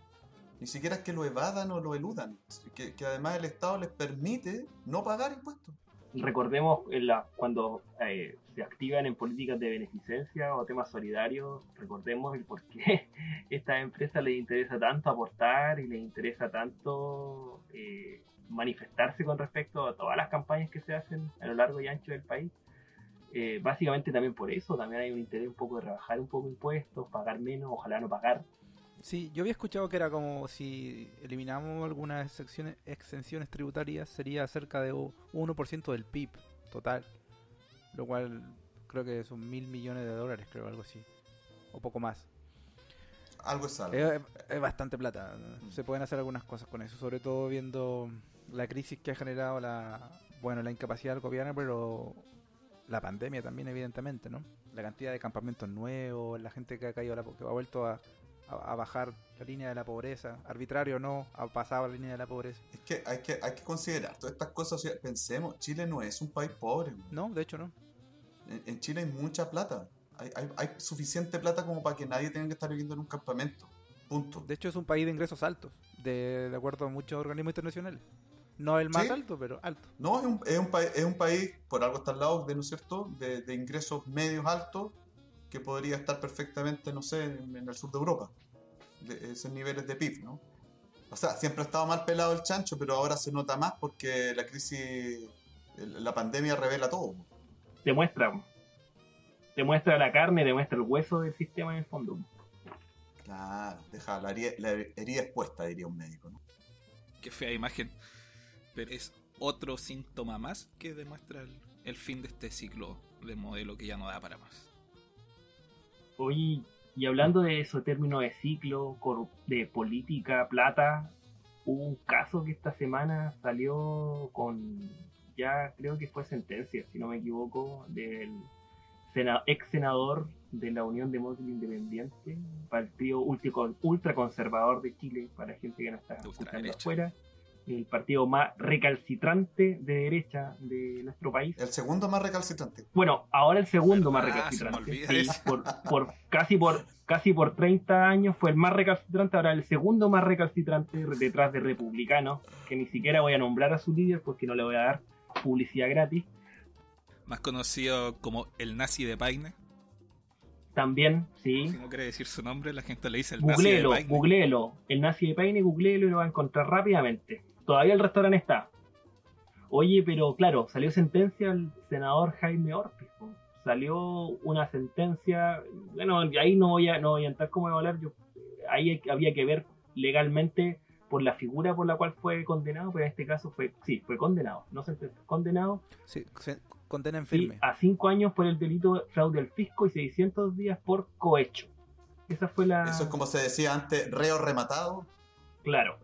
Ni siquiera es que lo evadan o lo eludan. Que, además el Estado les permite no pagar impuestos. Recordemos la- cuando eh, se activan en políticas de beneficencia o temas solidarios, recordemos el por qué *laughs* a estas empresas les interesa tanto aportar y les interesa tanto eh, manifestarse con respecto a todas las campañas que se hacen a lo largo y ancho del país. Eh, básicamente también por eso, también hay un interés un poco de rebajar un poco impuestos, pagar menos, ojalá no pagar. Sí, yo había escuchado que era como si eliminamos algunas exenciones tributarias, sería cerca de u- 1% del PIB total. Lo cual creo que son mil millones de dólares, creo, algo así. O poco más. Algo es algo. Es, es bastante plata. Se pueden hacer algunas cosas con eso, sobre todo viendo la crisis que ha generado la, bueno, la incapacidad del gobierno, pero la pandemia también, evidentemente, ¿no? La cantidad de campamentos nuevos, la gente que ha caído, la que ha vuelto a, a- a bajar la línea de la pobreza, arbitrario o no, ha pasado la línea de la pobreza. Es que hay que, hay que considerar todas estas cosas. pensemos, Chile no es un país pobre. No, de hecho no. En, en Chile hay mucha plata. Hay, hay, hay suficiente plata como para que nadie tenga que estar viviendo en un campamento. Punto. De hecho es un país de ingresos altos, de, de acuerdo a muchos organismos internacionales. No el más Sí. alto, pero alto. No, es un, es un, país, es un país, por algo está al lado, de, ¿no es cierto?, de, de ingresos medios altos que podría estar perfectamente, no sé, en, en el sur de Europa. de esos niveles de PIB, ¿no? O sea, siempre ha estado mal pelado el chancho, pero ahora se nota más porque la crisis, la pandemia revela todo. Demuestra. Demuestra la carne, demuestra el hueso del sistema en el fondo. Claro, deja la herida, la herida expuesta, diría un médico, ¿no? Qué fea imagen. Pero es otro síntoma más que demuestra el, el fin de este ciclo de modelo que ya no da para más. Oye, y hablando de eso, términos de ciclo, de política, plata, hubo un caso que esta semana salió con, ya creo que fue sentencia, si no me equivoco, del ex senador de la Unión Demócrata Independiente, partido ultraconservador de Chile, para gente que no está escuchando afuera el partido más recalcitrante de derecha de nuestro país. El segundo más recalcitrante. Bueno, ahora el segundo más recalcitrante. por, casi por casi por 30 años fue el más recalcitrante, ahora el segundo más recalcitrante detrás de Republicano, que ni siquiera voy a nombrar a su líder porque no le voy a dar publicidad gratis. Más conocido como el nazi de Paine. También, sí. Si no quiere decir su nombre, la gente le dice el nazi de Paine. Googleelo, el nazi de Paine, googleelo y lo va a encontrar rápidamente. Todavía el restaurante está. Oye, pero claro, salió sentencia al senador Jaime Ortiz. Salió una sentencia, bueno, ahí no voy a, no voy a entrar como hablar, yo, ahí había que ver legalmente por la figura por la cual fue condenado, pero en este caso fue, sí, fue condenado, no sentencia, condenado. Sí, condena en firme. a cinco años por el delito de fraude al fisco y 600 días por cohecho. Esa fue la... Eso es como se decía antes, reo rematado. Claro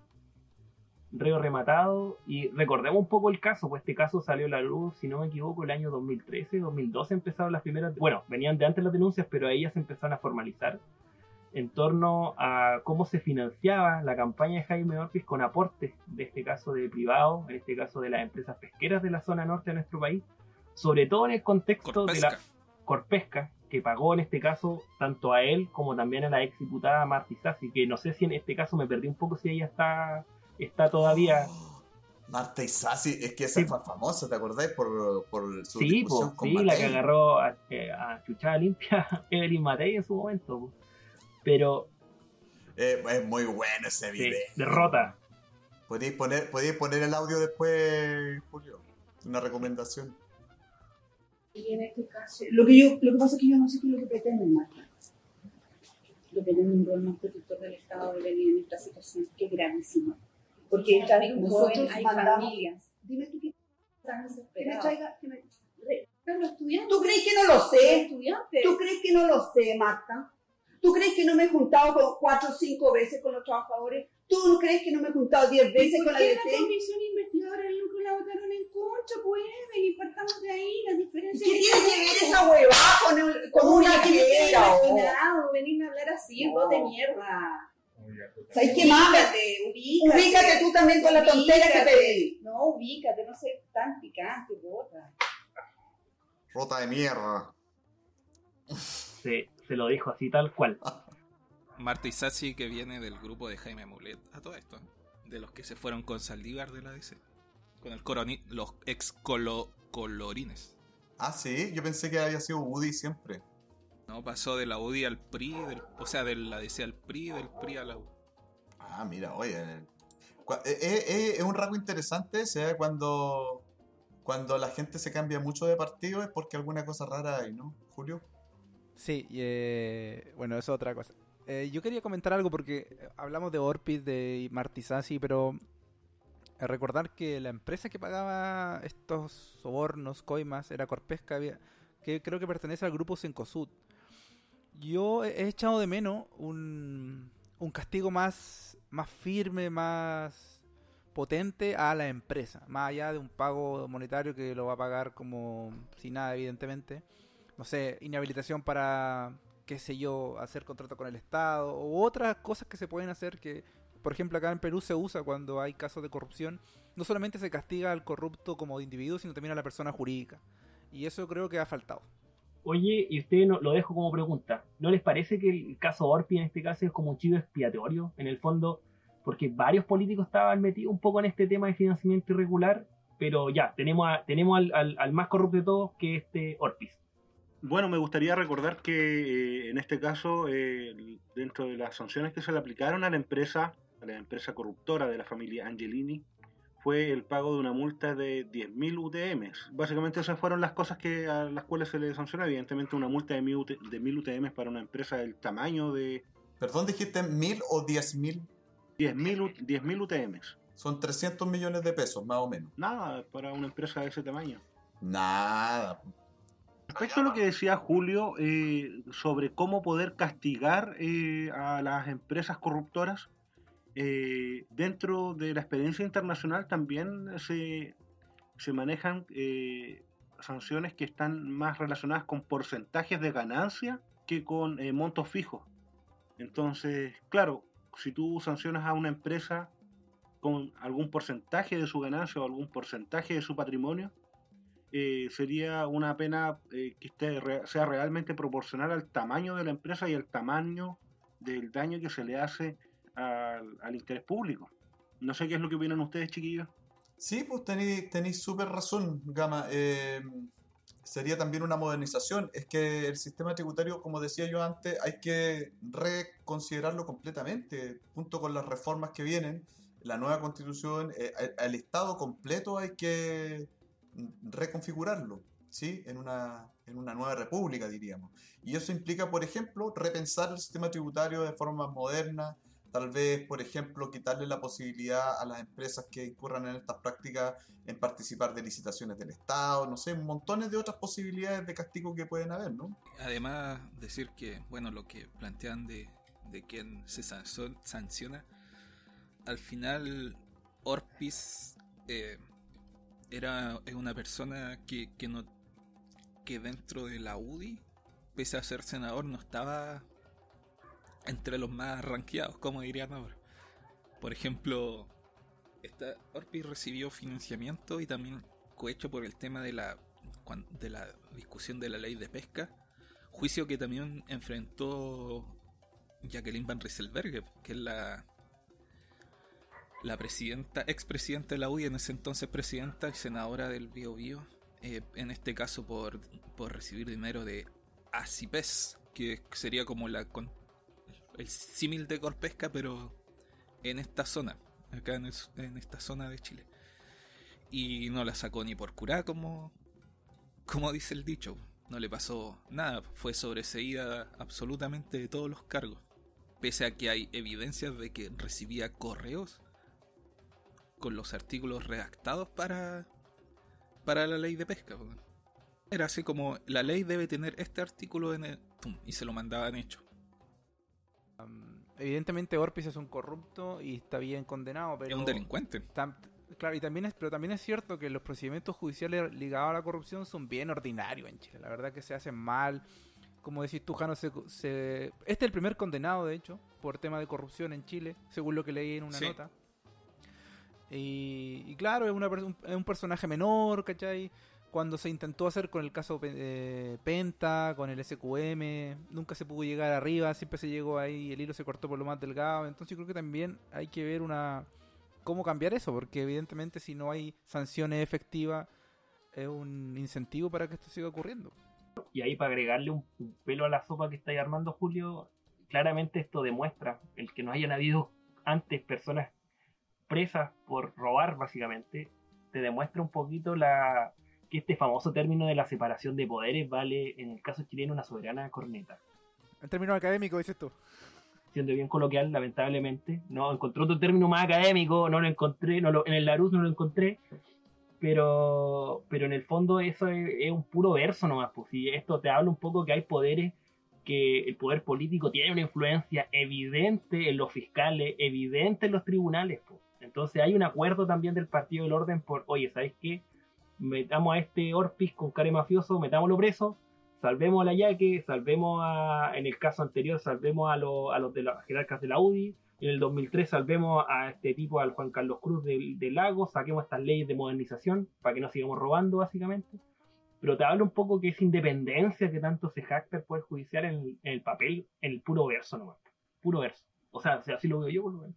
reo rematado. Y recordemos un poco el caso, pues este caso salió a la luz, si no me equivoco, el año 2013, 2012 empezaron las primeras, bueno, venían de antes las denuncias, pero ahí ya se empezaron a formalizar en torno a cómo se financiaba la campaña de Jaime Ortiz con aportes, de este caso de privado en este caso de las empresas pesqueras de la zona norte de nuestro país, sobre todo en el contexto de la Corpesca, que pagó en este caso tanto a él como también a la ex diputada Marti Sassi, que no sé si en este caso me perdí un poco si ella está está todavía. Marta Isasi, es que esa fue famosa, ¿te acordáis? Por, por su sí, sí, la que agarró a, Chuchada Limpia *laughs* Evelyn Matei en su momento. Pero. Eh, es muy bueno ese video. derrota. ¿Podéis poner, poner el audio después, Julio? Una recomendación. Y en este caso, lo que, yo, lo que pasa es que yo no sé qué es lo que pretenden, Marta. Lo que pretenden un rol más protector del Estado de venir en esta situación, que es gravísima porque esta nosotros hay familias. Dime tú qué que me traiga, que me, ¿Tú crees que no lo sé? ¿Tú crees que no lo sé, Marta? ¿Tú crees que no me he juntado con cuatro o cinco veces con los trabajadores? ¿Tú no crees que no me he juntado diez veces con la DT? la comisión investigadora nunca la votaron en contra? Pues, y partamos de ahí, las diferencias... ¿Qué tiene que ver esa huevada con, con una quiera? Venirme a hablar así, vos de mierda. ¿Sabes qué más? Ubícate, ubícate tú también con la tontería que pedí. No, ubícate, no sé tan picante, bota. Rota de mierda. Se, se lo dijo así tal cual. *laughs* Marta Isasi que viene del grupo de Jaime Mulet a todo esto. De los que se fueron con Saldívar de la DC. Con el coroni los ex colorines. Ah, sí, yo pensé que había sido Woody siempre. No, pasó de la UDI al PRI, o sea, de la DC al PRI, del PRI a la UDI. Ah, mira, oye. Eh, eh, eh, es un rasgo interesante, sea cuando, cuando la gente se cambia mucho de partido es porque alguna cosa rara hay, ¿no, Julio? Sí, bueno, eso es otra cosa. yo quería comentar algo porque hablamos de Orpid, de Martisasi, pero recordar que la empresa que pagaba estos sobornos, coimas, era Corpesca, que creo que pertenece al grupo Sencosud yo he echado de menos un, un castigo más, más firme, más potente a la empresa, más allá de un pago monetario que lo va a pagar como sin nada, evidentemente. No sé, inhabilitación para, qué sé yo, hacer contrato con el Estado, u otras cosas que se pueden hacer que, por ejemplo, acá en Perú se usa cuando hay casos de corrupción. No solamente se castiga al corrupto como individuo, sino también a la persona jurídica. Y eso creo que ha faltado. Oye, y usted no, lo dejo como pregunta. ¿No les parece que el caso Orpi en este caso es como un chivo expiatorio? En el fondo, porque varios políticos estaban metidos un poco en este tema de financiamiento irregular, pero ya, tenemos, tenemos al, más corrupto de todos, que este Orpis. Bueno, me gustaría recordar que eh, en este caso, eh, dentro de las sanciones que se le aplicaron a la empresa, a la empresa corruptora de la familia Angelini, fue el pago de una multa de 10.000 UTMs. Básicamente esas fueron las cosas que a las cuales se le sancionó. Evidentemente una multa de 1.000 UTMs para una empresa del tamaño de... Perdón, dijiste 1.000 o 10.000? 10.000 UTMs. Son 300 millones de pesos, más o menos. Nada, para una empresa de ese tamaño. Nada. Respecto a lo que decía Julio eh, sobre cómo poder castigar eh, a las empresas corruptoras, eh, dentro de la experiencia internacional también se, se manejan sanciones que están más relacionadas con porcentajes de ganancia que con montos fijos. Entonces, claro, si tú sancionas a una empresa con algún porcentaje de su ganancia o algún porcentaje de su patrimonio, eh, sería una pena eh, que esté, sea realmente proporcional al tamaño de la empresa y al tamaño del daño que se le hace al, interés público. No sé qué es lo que opinan ustedes, chiquillos. Sí, pues tenéis súper razón, Gama. Eh, sería también una modernización. Es que el sistema tributario, como decía yo antes, hay que reconsiderarlo completamente, junto con las reformas que vienen, la nueva constitución, el Estado completo hay que reconfigurarlo, ¿sí? En una, en una nueva república, diríamos. Y eso implica, por ejemplo, repensar el sistema tributario de forma moderna, tal vez, por ejemplo, quitarle la posibilidad a las empresas que incurran en estas prácticas en participar de licitaciones del Estado, no sé, montones de otras posibilidades de castigo que pueden haber, ¿no? Además, decir que, bueno, lo que plantean de, de quién se sanciona, al final Orpis eh, era una persona que, que no que dentro de la UDI, pese a ser senador, no estaba entre los más ranqueados, como dirían ahora. Por ejemplo, esta Orpi recibió financiamiento y también cohecho por el tema de la de la discusión de la ley de pesca, juicio que también enfrentó Jacqueline Van Rieselberg, que es la la presidenta, expresidenta de la UDI, en ese entonces presidenta y senadora del Bio Bio, eh, en este caso por, por recibir dinero de ACIPES, que sería como la el símil de Corpesca, pero en esta zona, acá en, esta zona de Chile. Y no la sacó ni por curá, como, como dice el dicho. No le pasó nada, fue sobreseída absolutamente de todos los cargos. Pese a que hay evidencias de que recibía correos con los artículos redactados para, para la ley de pesca. Era así como la ley debe tener este artículo en el... y se lo mandaban hecho. Evidentemente Orpis es un corrupto y está bien condenado, pero... Es un delincuente. claro, y también es, pero también es cierto que los procedimientos judiciales ligados a la corrupción son bien ordinarios en Chile. La verdad que se hacen mal. Como decís tú, Jano, se, este es el primer condenado, de hecho, por tema de corrupción en Chile, según lo que leí en una nota. Y, claro, es, una, un personaje menor, ¿cachai? Cuando se intentó hacer con el caso eh, Penta, con el SQM, nunca se pudo llegar arriba, siempre se llegó ahí, el hilo se cortó por lo más delgado. Entonces yo creo que también hay que ver una cómo cambiar eso, porque evidentemente si no hay sanciones efectivas, es un incentivo para que esto siga ocurriendo. Y ahí para agregarle un, pelo a la sopa que estáis armando, Julio, claramente esto demuestra el que no hayan habido antes personas presas por robar, básicamente, te demuestra un poquito la que este famoso término de la separación de poderes vale, en el caso chileno, una soberana corneta. En términos académicos, dices tú. Siendo bien coloquial, lamentablemente. No encontré otro término más académico, no lo encontré, no lo, en el Larus no lo encontré. Pero, pero en el fondo eso es, un puro verso nomás. Pues, y esto te habla un poco que hay poderes que el poder político tiene una influencia evidente en los fiscales, evidente en los tribunales. Pues. Entonces hay un acuerdo también del Partido del Orden por, oye, ¿sabes qué? Metamos a este Orpis con care mafioso, metámoslo preso, salvemos a la Yaque, salvemos a, en el caso anterior, salvemos a, a los de las jerarcas de la UDI, en el 2003 salvemos a este tipo, al Juan Carlos Cruz del, Lago, saquemos estas leyes de modernización para que no sigamos robando, básicamente. Pero te hablo un poco que es independencia que tanto se jacta el Poder Judicial en, el papel, en el puro verso nomás. Puro verso. O sea, así lo veo yo, por lo menos.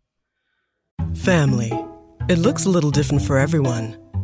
Family. It looks a little different for everyone.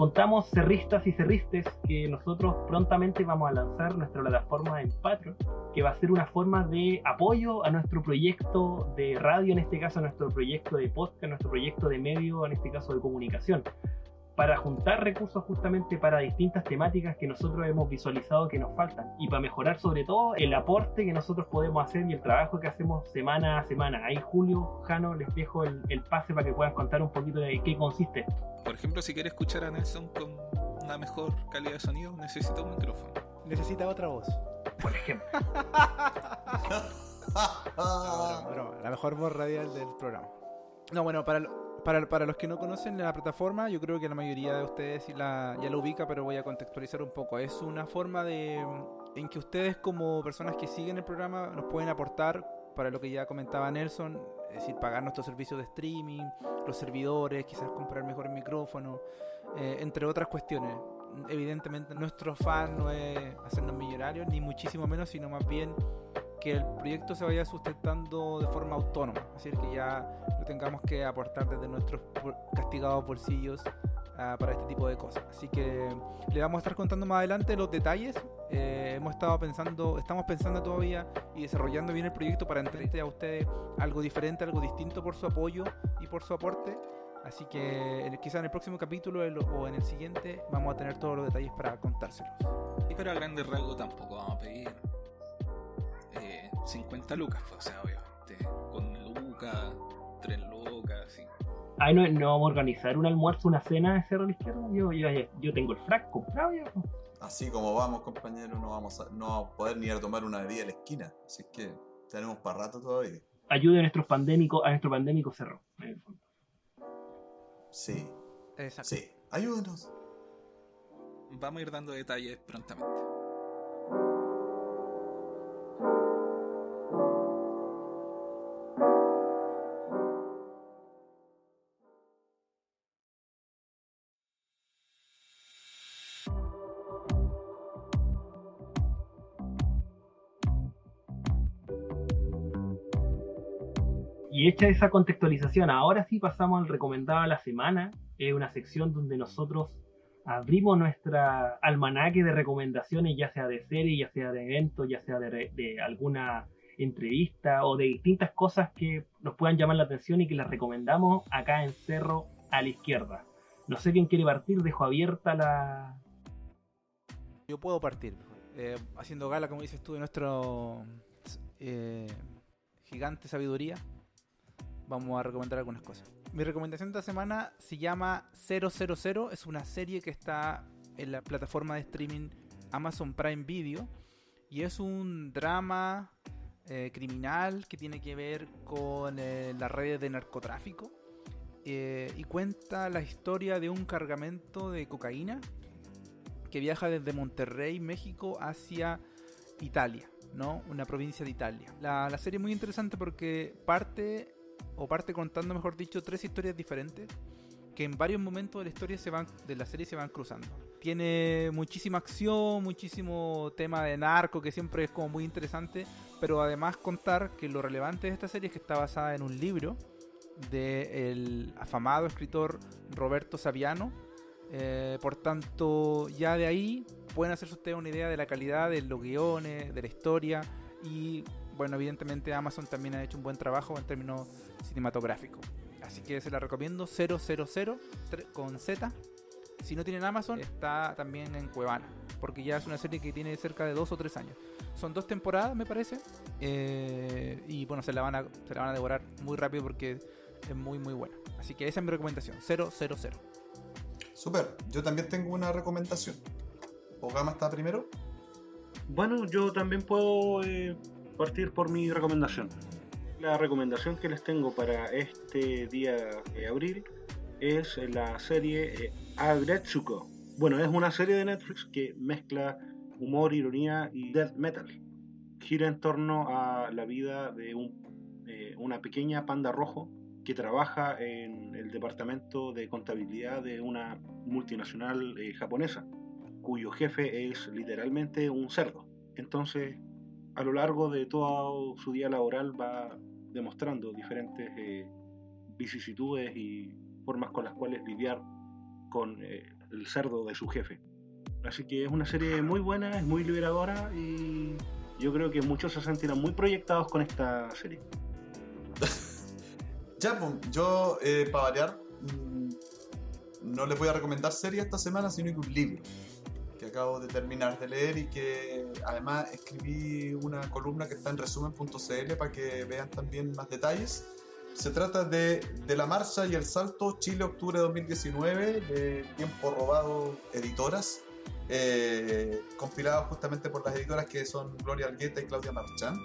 Contamos, cerristas y cerristes, que nosotros prontamente vamos a lanzar nuestra plataforma en Patreon, que va a ser una forma de apoyo a nuestro proyecto de radio, en este caso a nuestro proyecto de podcast, nuestro proyecto de medio, en este caso de comunicación, para juntar recursos justamente para distintas temáticas que nosotros hemos visualizado que nos faltan y para mejorar sobre todo el aporte que nosotros podemos hacer y el trabajo que hacemos semana a semana. Ahí Julio, Jano, les dejo el, el pase para que puedan contar un poquito de qué consiste esto. Por ejemplo, si quieres escuchar a Nelson con una mejor calidad de sonido, necesita un micrófono. Necesita otra voz. por ejemplo. *laughs* Broma, broma. La mejor voz radial del programa. No, bueno, para, lo- para, para los que no conocen la plataforma, yo creo que la mayoría de ustedes la, ya la ubica, pero voy a contextualizar un poco. Es una forma de en que ustedes como personas que siguen el programa nos pueden aportar para lo que ya comentaba Nelson, es decir, pagar nuestros servicios de streaming, los servidores, quizás comprar mejor micrófono, eh, entre otras cuestiones. Evidentemente nuestro fan no es hacernos millonarios, ni muchísimo menos, sino más bien que el proyecto se vaya sustentando de forma autónoma, es decir, que ya no tengamos que aportar desde nuestros castigados bolsillos ah, para este tipo de cosas. Así que le vamos a estar contando más adelante los detalles. Eh, hemos estado pensando, estamos pensando todavía y desarrollando bien el proyecto para entregarle a ustedes algo diferente, algo distinto por su apoyo y por su aporte. Así que quizá en el próximo capítulo o en el siguiente vamos a tener todos los detalles para contárselos. Pero a grandes rasgos tampoco vamos a pedir eh, 50 lucas, pues, o sea, obviamente. Con lucas, 3 lucas, así. Ahí no, no vamos a organizar un almuerzo, una cena de Cerro a la Izquierda. Yo, yo, yo tengo el frac comprado ya. po. Así como vamos, compañeros, no vamos a, no vamos a poder ni ir a tomar una bebida a la esquina. Así que tenemos para rato todavía. Ayude a nuestros pandémicos, a nuestro pandémico Cerro. en el fondo. Sí, Exacto. sí. Ayúdenos. Vamos a ir dando detalles prontamente. Hecha esa contextualización, ahora sí pasamos al recomendado de la semana. Es una sección donde nosotros abrimos nuestra almanaque de recomendaciones, ya sea de series, ya sea de eventos, ya sea de alguna entrevista o de distintas cosas que nos puedan llamar la atención y que las recomendamos acá en Cerro a la izquierda. No sé quién quiere partir, dejo abierta la... Yo puedo partir, eh, haciendo gala, como dices tú, de nuestro eh, gigante sabiduría. Vamos a recomendar algunas cosas. Mi recomendación de esta semana se llama 000. Es una serie que está en la plataforma de streaming Amazon Prime Video. Y es un drama eh, criminal que tiene que ver con eh, las redes de narcotráfico. Eh, y cuenta la historia de un cargamento de cocaína que viaja desde Monterrey, México, hacia Italia, ¿no? Una provincia de Italia. La, la serie es muy interesante porque parte, o parte contando, mejor dicho, tres historias diferentes que en varios momentos de la historia se van, de la serie se van cruzando. Tiene muchísima acción, muchísimo tema de narco que siempre es como muy interesante, pero además contar que lo relevante de esta serie es que está basada en un libro del afamado escritor Roberto Saviano, eh, por tanto, ya de ahí pueden hacerse ustedes una idea de la calidad de los guiones, de la historia y, bueno, evidentemente Amazon también ha hecho un buen trabajo en términos cinematográficos. Así que se la recomiendo 000 tre- con Z. Si no tienen Amazon, está también en Cuevana. porque ya es una serie que tiene cerca de dos o tres años. Son dos temporadas, me parece, eh, y bueno, se la, van a, se la van a devorar muy rápido porque es muy, muy buena. Así que esa es mi recomendación, 000. Super, yo también tengo una recomendación. ¿Ogama está primero? Bueno, yo también puedo eh, partir por mi recomendación. La recomendación que les tengo para este día de abril es la serie eh, Agretsuko. Bueno, es una serie de Netflix que mezcla humor, ironía y death metal. Gira en torno a la vida de eh, una pequeña panda rojo que trabaja en el departamento de contabilidad de una multinacional eh, japonesa, cuyo jefe es literalmente un cerdo. Entonces, a lo largo de todo su día laboral va demostrando diferentes eh, vicisitudes y formas con las cuales lidiar con eh, el cerdo de su jefe. Así que es una serie muy buena, es muy liberadora y yo creo que muchos se sentirán muy proyectados con esta serie. *laughs* ya, pues, yo, eh, para variar, mm, no les voy a recomendar serie esta semana, sino que un libro que acabo de terminar de leer y que además escribí una columna que está en resumen.cl para que vean también más detalles. Se trata de, de La Marcha y el Salto, Chile-Octubre de 2019, de Tiempo Robado Editoras, eh, compilado justamente por las editoras que son Gloria Algueta y Claudia Marchán.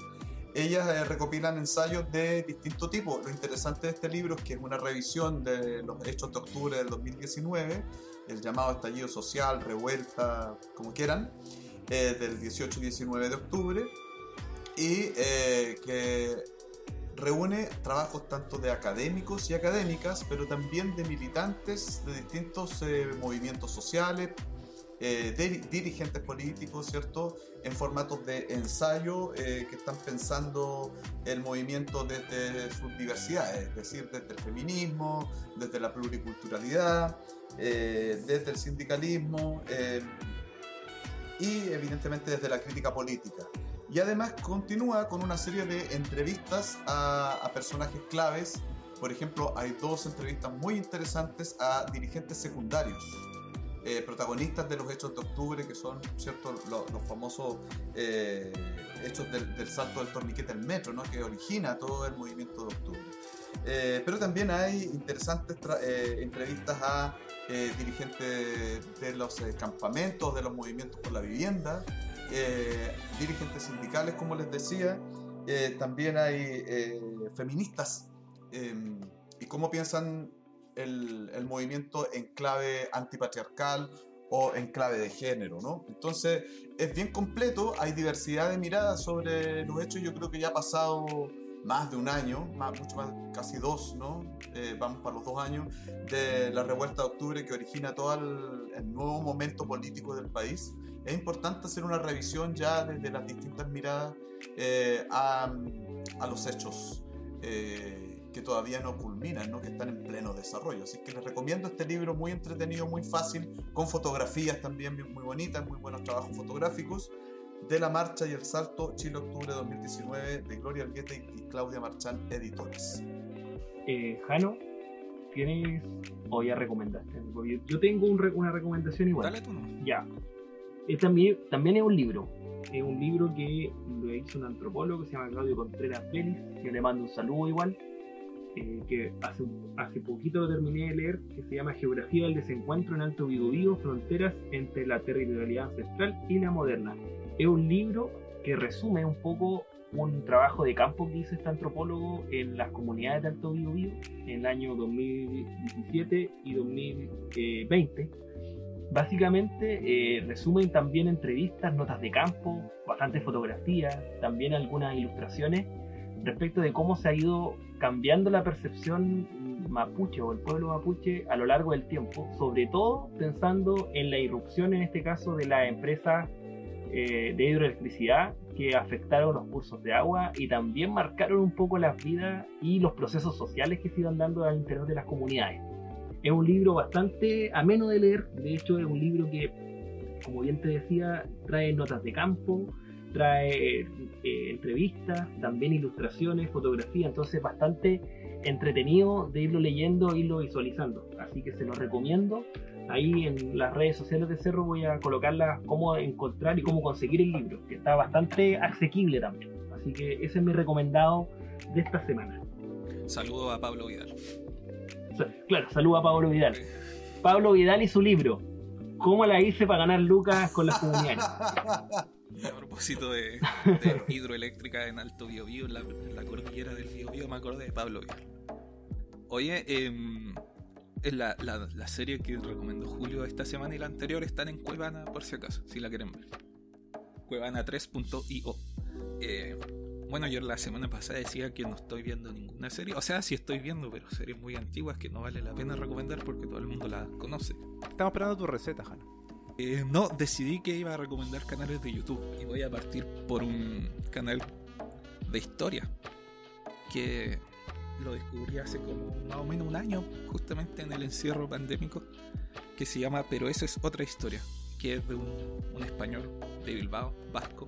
Ellas eh, recopilan ensayos de distinto tipo. Lo interesante de este libro es que es una revisión de los hechos de octubre del 2019 el llamado estallido social, revuelta, como quieran, eh, del 18 y 19 de octubre, y eh, que reúne trabajos tanto de académicos y académicas, pero también de militantes de distintos eh, movimientos sociales, de dirigentes políticos, ¿cierto? En formatos de ensayo que están pensando el movimiento desde sus diversidades, es decir, desde el feminismo, desde la pluriculturalidad, eh, desde el sindicalismo eh, y evidentemente desde la crítica política. Y además continúa con una serie de entrevistas a, personajes claves. Por ejemplo, hay dos entrevistas muy interesantes a dirigentes secundarios. Eh, protagonistas de los hechos de octubre, que son ¿cierto? Los, famosos hechos del, salto del torniquete al metro, ¿no? que origina todo el movimiento de octubre. pero también hay interesantes entrevistas a eh, dirigentes de los eh, campamentos, de los movimientos por la vivienda, eh, dirigentes sindicales, como les decía, también hay feministas em, y cómo piensan el, el, movimiento en clave antipatriarcal o en clave de género, ¿no? Entonces es bien completo, hay diversidad de miradas sobre los hechos, yo creo que ya ha pasado más de un año, más, mucho más, casi dos, ¿no? Eh, vamos para los dos años, de la revuelta de octubre que origina todo el, nuevo momento político del país. Es importante hacer una revisión ya desde las distintas miradas eh, a, a, los hechos eh, que todavía no culminan, ¿no? que están en pleno desarrollo. Así que les recomiendo este libro muy entretenido, muy fácil, con fotografías también muy bonitas, muy buenos trabajos fotográficos de la marcha y el salto Chile-Octubre 2019 de Gloria Alguete y Claudia Marchán, editores. Eh, Jano, ¿tienes o ya recomendaste? Yo tengo una recomendación igual. Dale tú no. Ya. Es también, también es un libro. Es un libro que lo hizo un antropólogo que se llama Claudio Contreras Félix, que le mando un saludo igual. Eh, que hace, hace poquito lo terminé de leer, que se llama Geografía del Desencuentro en Alto Biobío, Fronteras entre la territorialidad ancestral y la moderna es un libro que resume un poco un trabajo de campo que hizo este antropólogo en las comunidades de Alto Biobío en el año 2017 y 2020. Básicamente eh, resumen también entrevistas, notas de campo, bastantes fotografías, también algunas ilustraciones respecto de cómo se ha ido cambiando la percepción mapuche o el pueblo mapuche a lo largo del tiempo, sobre todo pensando en la irrupción en este caso de la empresa eh, de hidroelectricidad que afectaron los cursos de agua y también marcaron un poco las vidas y los procesos sociales que se iban dando al interior de las comunidades. Es un libro bastante ameno de leer, de hecho es un libro que, como bien te decía, trae notas de campo, trae eh, entrevistas, también ilustraciones, fotografía, entonces bastante entretenido de irlo leyendo e irlo visualizando. Así que se lo recomiendo Ahí en las redes sociales de Cerro voy a colocarlas cómo encontrar y cómo conseguir el libro, que está bastante asequible también. Así que ese es mi recomendado de esta semana. Saludo a Pablo Vidal. Claro, saludo a Pablo Vidal. Pablo Vidal y su libro. ¿Cómo la hice para ganar lucas con las comunidades? *laughs* A propósito de, *laughs* hidroeléctrica en Alto Biobío, en la, en la cordillera del Biobío, me acordé de Pablo Vidal. Oye, eh, la, la, serie que recomendó Julio esta semana y la anterior están en Cuevana, por si acaso, si la quieren ver. Cuevana3.io. Eh, bueno, yo la semana pasada decía que no estoy viendo ninguna serie. O sea, sí estoy viendo, pero series muy antiguas que no vale la pena recomendar porque todo el mundo la conoce. Estamos esperando tu receta, Jano. Eh, no, decidí que iba a recomendar canales de YouTube y voy a partir por un canal de historia que lo descubrí hace como más o menos un año, justamente en el encierro pandémico, que se llama Pero esa es otra historia, que es de un, español de Bilbao, vasco.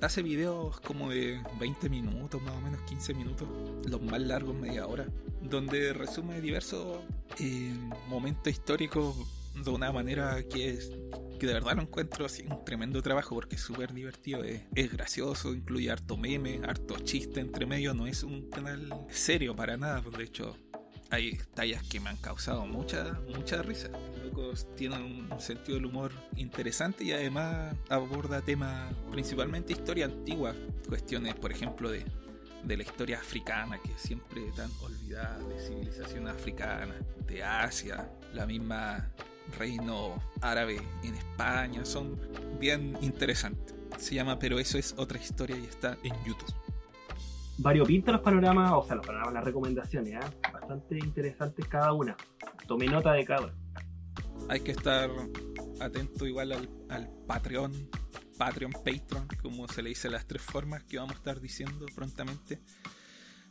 Hace videos como de 20 minutos, más o menos 15 minutos, los más largos media hora, donde resume diversos eh, momentos históricos de una manera que es que de verdad lo encuentro así un tremendo trabajo porque es súper divertido, es, gracioso, incluye harto meme, harto chiste entre medio, no es un canal serio para nada, de hecho hay tallas que me han causado mucha, mucha risa. Locos tienen un sentido del humor interesante y además aborda temas principalmente historia antigua, cuestiones por ejemplo de, de la historia africana que siempre tan olvidada, de civilización africana, de Asia, la misma reino árabe en España, son bien interesantes. Se llama Pero eso es otra historia y está en YouTube. Variopinta los panoramas, o sea, los panoramas, las recomendaciones, ¿eh? bastante interesantes cada una. Tomé nota de cada una. Hay que estar atento igual al, al Patreon, Patreon, Patreon, como se le dice las tres formas que vamos a estar diciendo prontamente.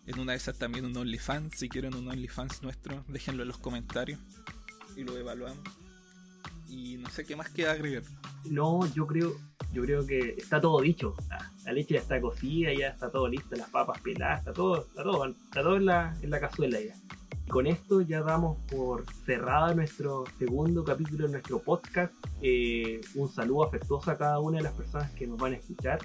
En una de esas también un OnlyFans, si quieren un OnlyFans nuestro, déjenlo en los comentarios y lo evaluamos y no sé qué más queda agregar. No, yo creo, yo creo que está todo dicho. La, leche ya está cocida, ya está todo listo, las papas peladas, está todo, está todo, está todo en la, en la cazuela ya. Con esto ya damos por cerrado nuestro segundo capítulo de nuestro podcast. Eh, un saludo afectuoso a cada una de las personas que nos van a escuchar.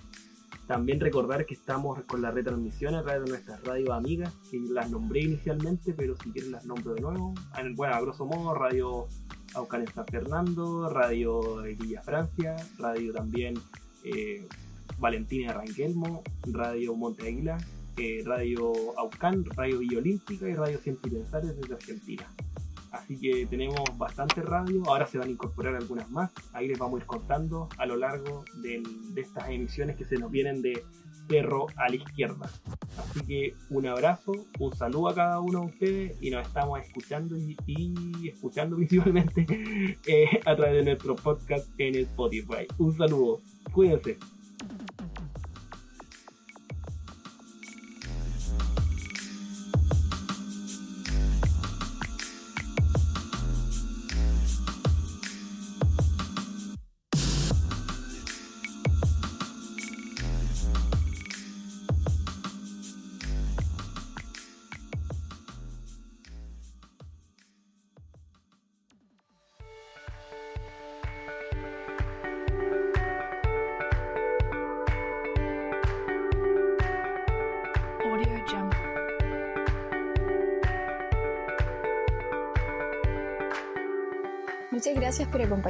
También recordar que estamos con la retransmisión a través de nuestras radios amigas, que las nombré inicialmente, pero si quieren las nombro de nuevo. Bueno, a grosso modo, Radio Aucan en San Fernando, Radio Villa Francia, Radio también eh, Valentina Ranquelmo, Radio Monte Águila, eh, Radio Aucan, Radio Villa Olímpica y Radio Cientificares desde Argentina. Así que tenemos bastante radio, ahora se van a incorporar algunas más, ahí les vamos a ir contando a lo largo de estas emisiones que se nos vienen de perro a la izquierda. Así que un abrazo, un saludo a cada uno de ustedes y nos estamos escuchando y, escuchando *laughs* visualmente eh, a través de nuestro podcast en Spotify. Un saludo, cuídense.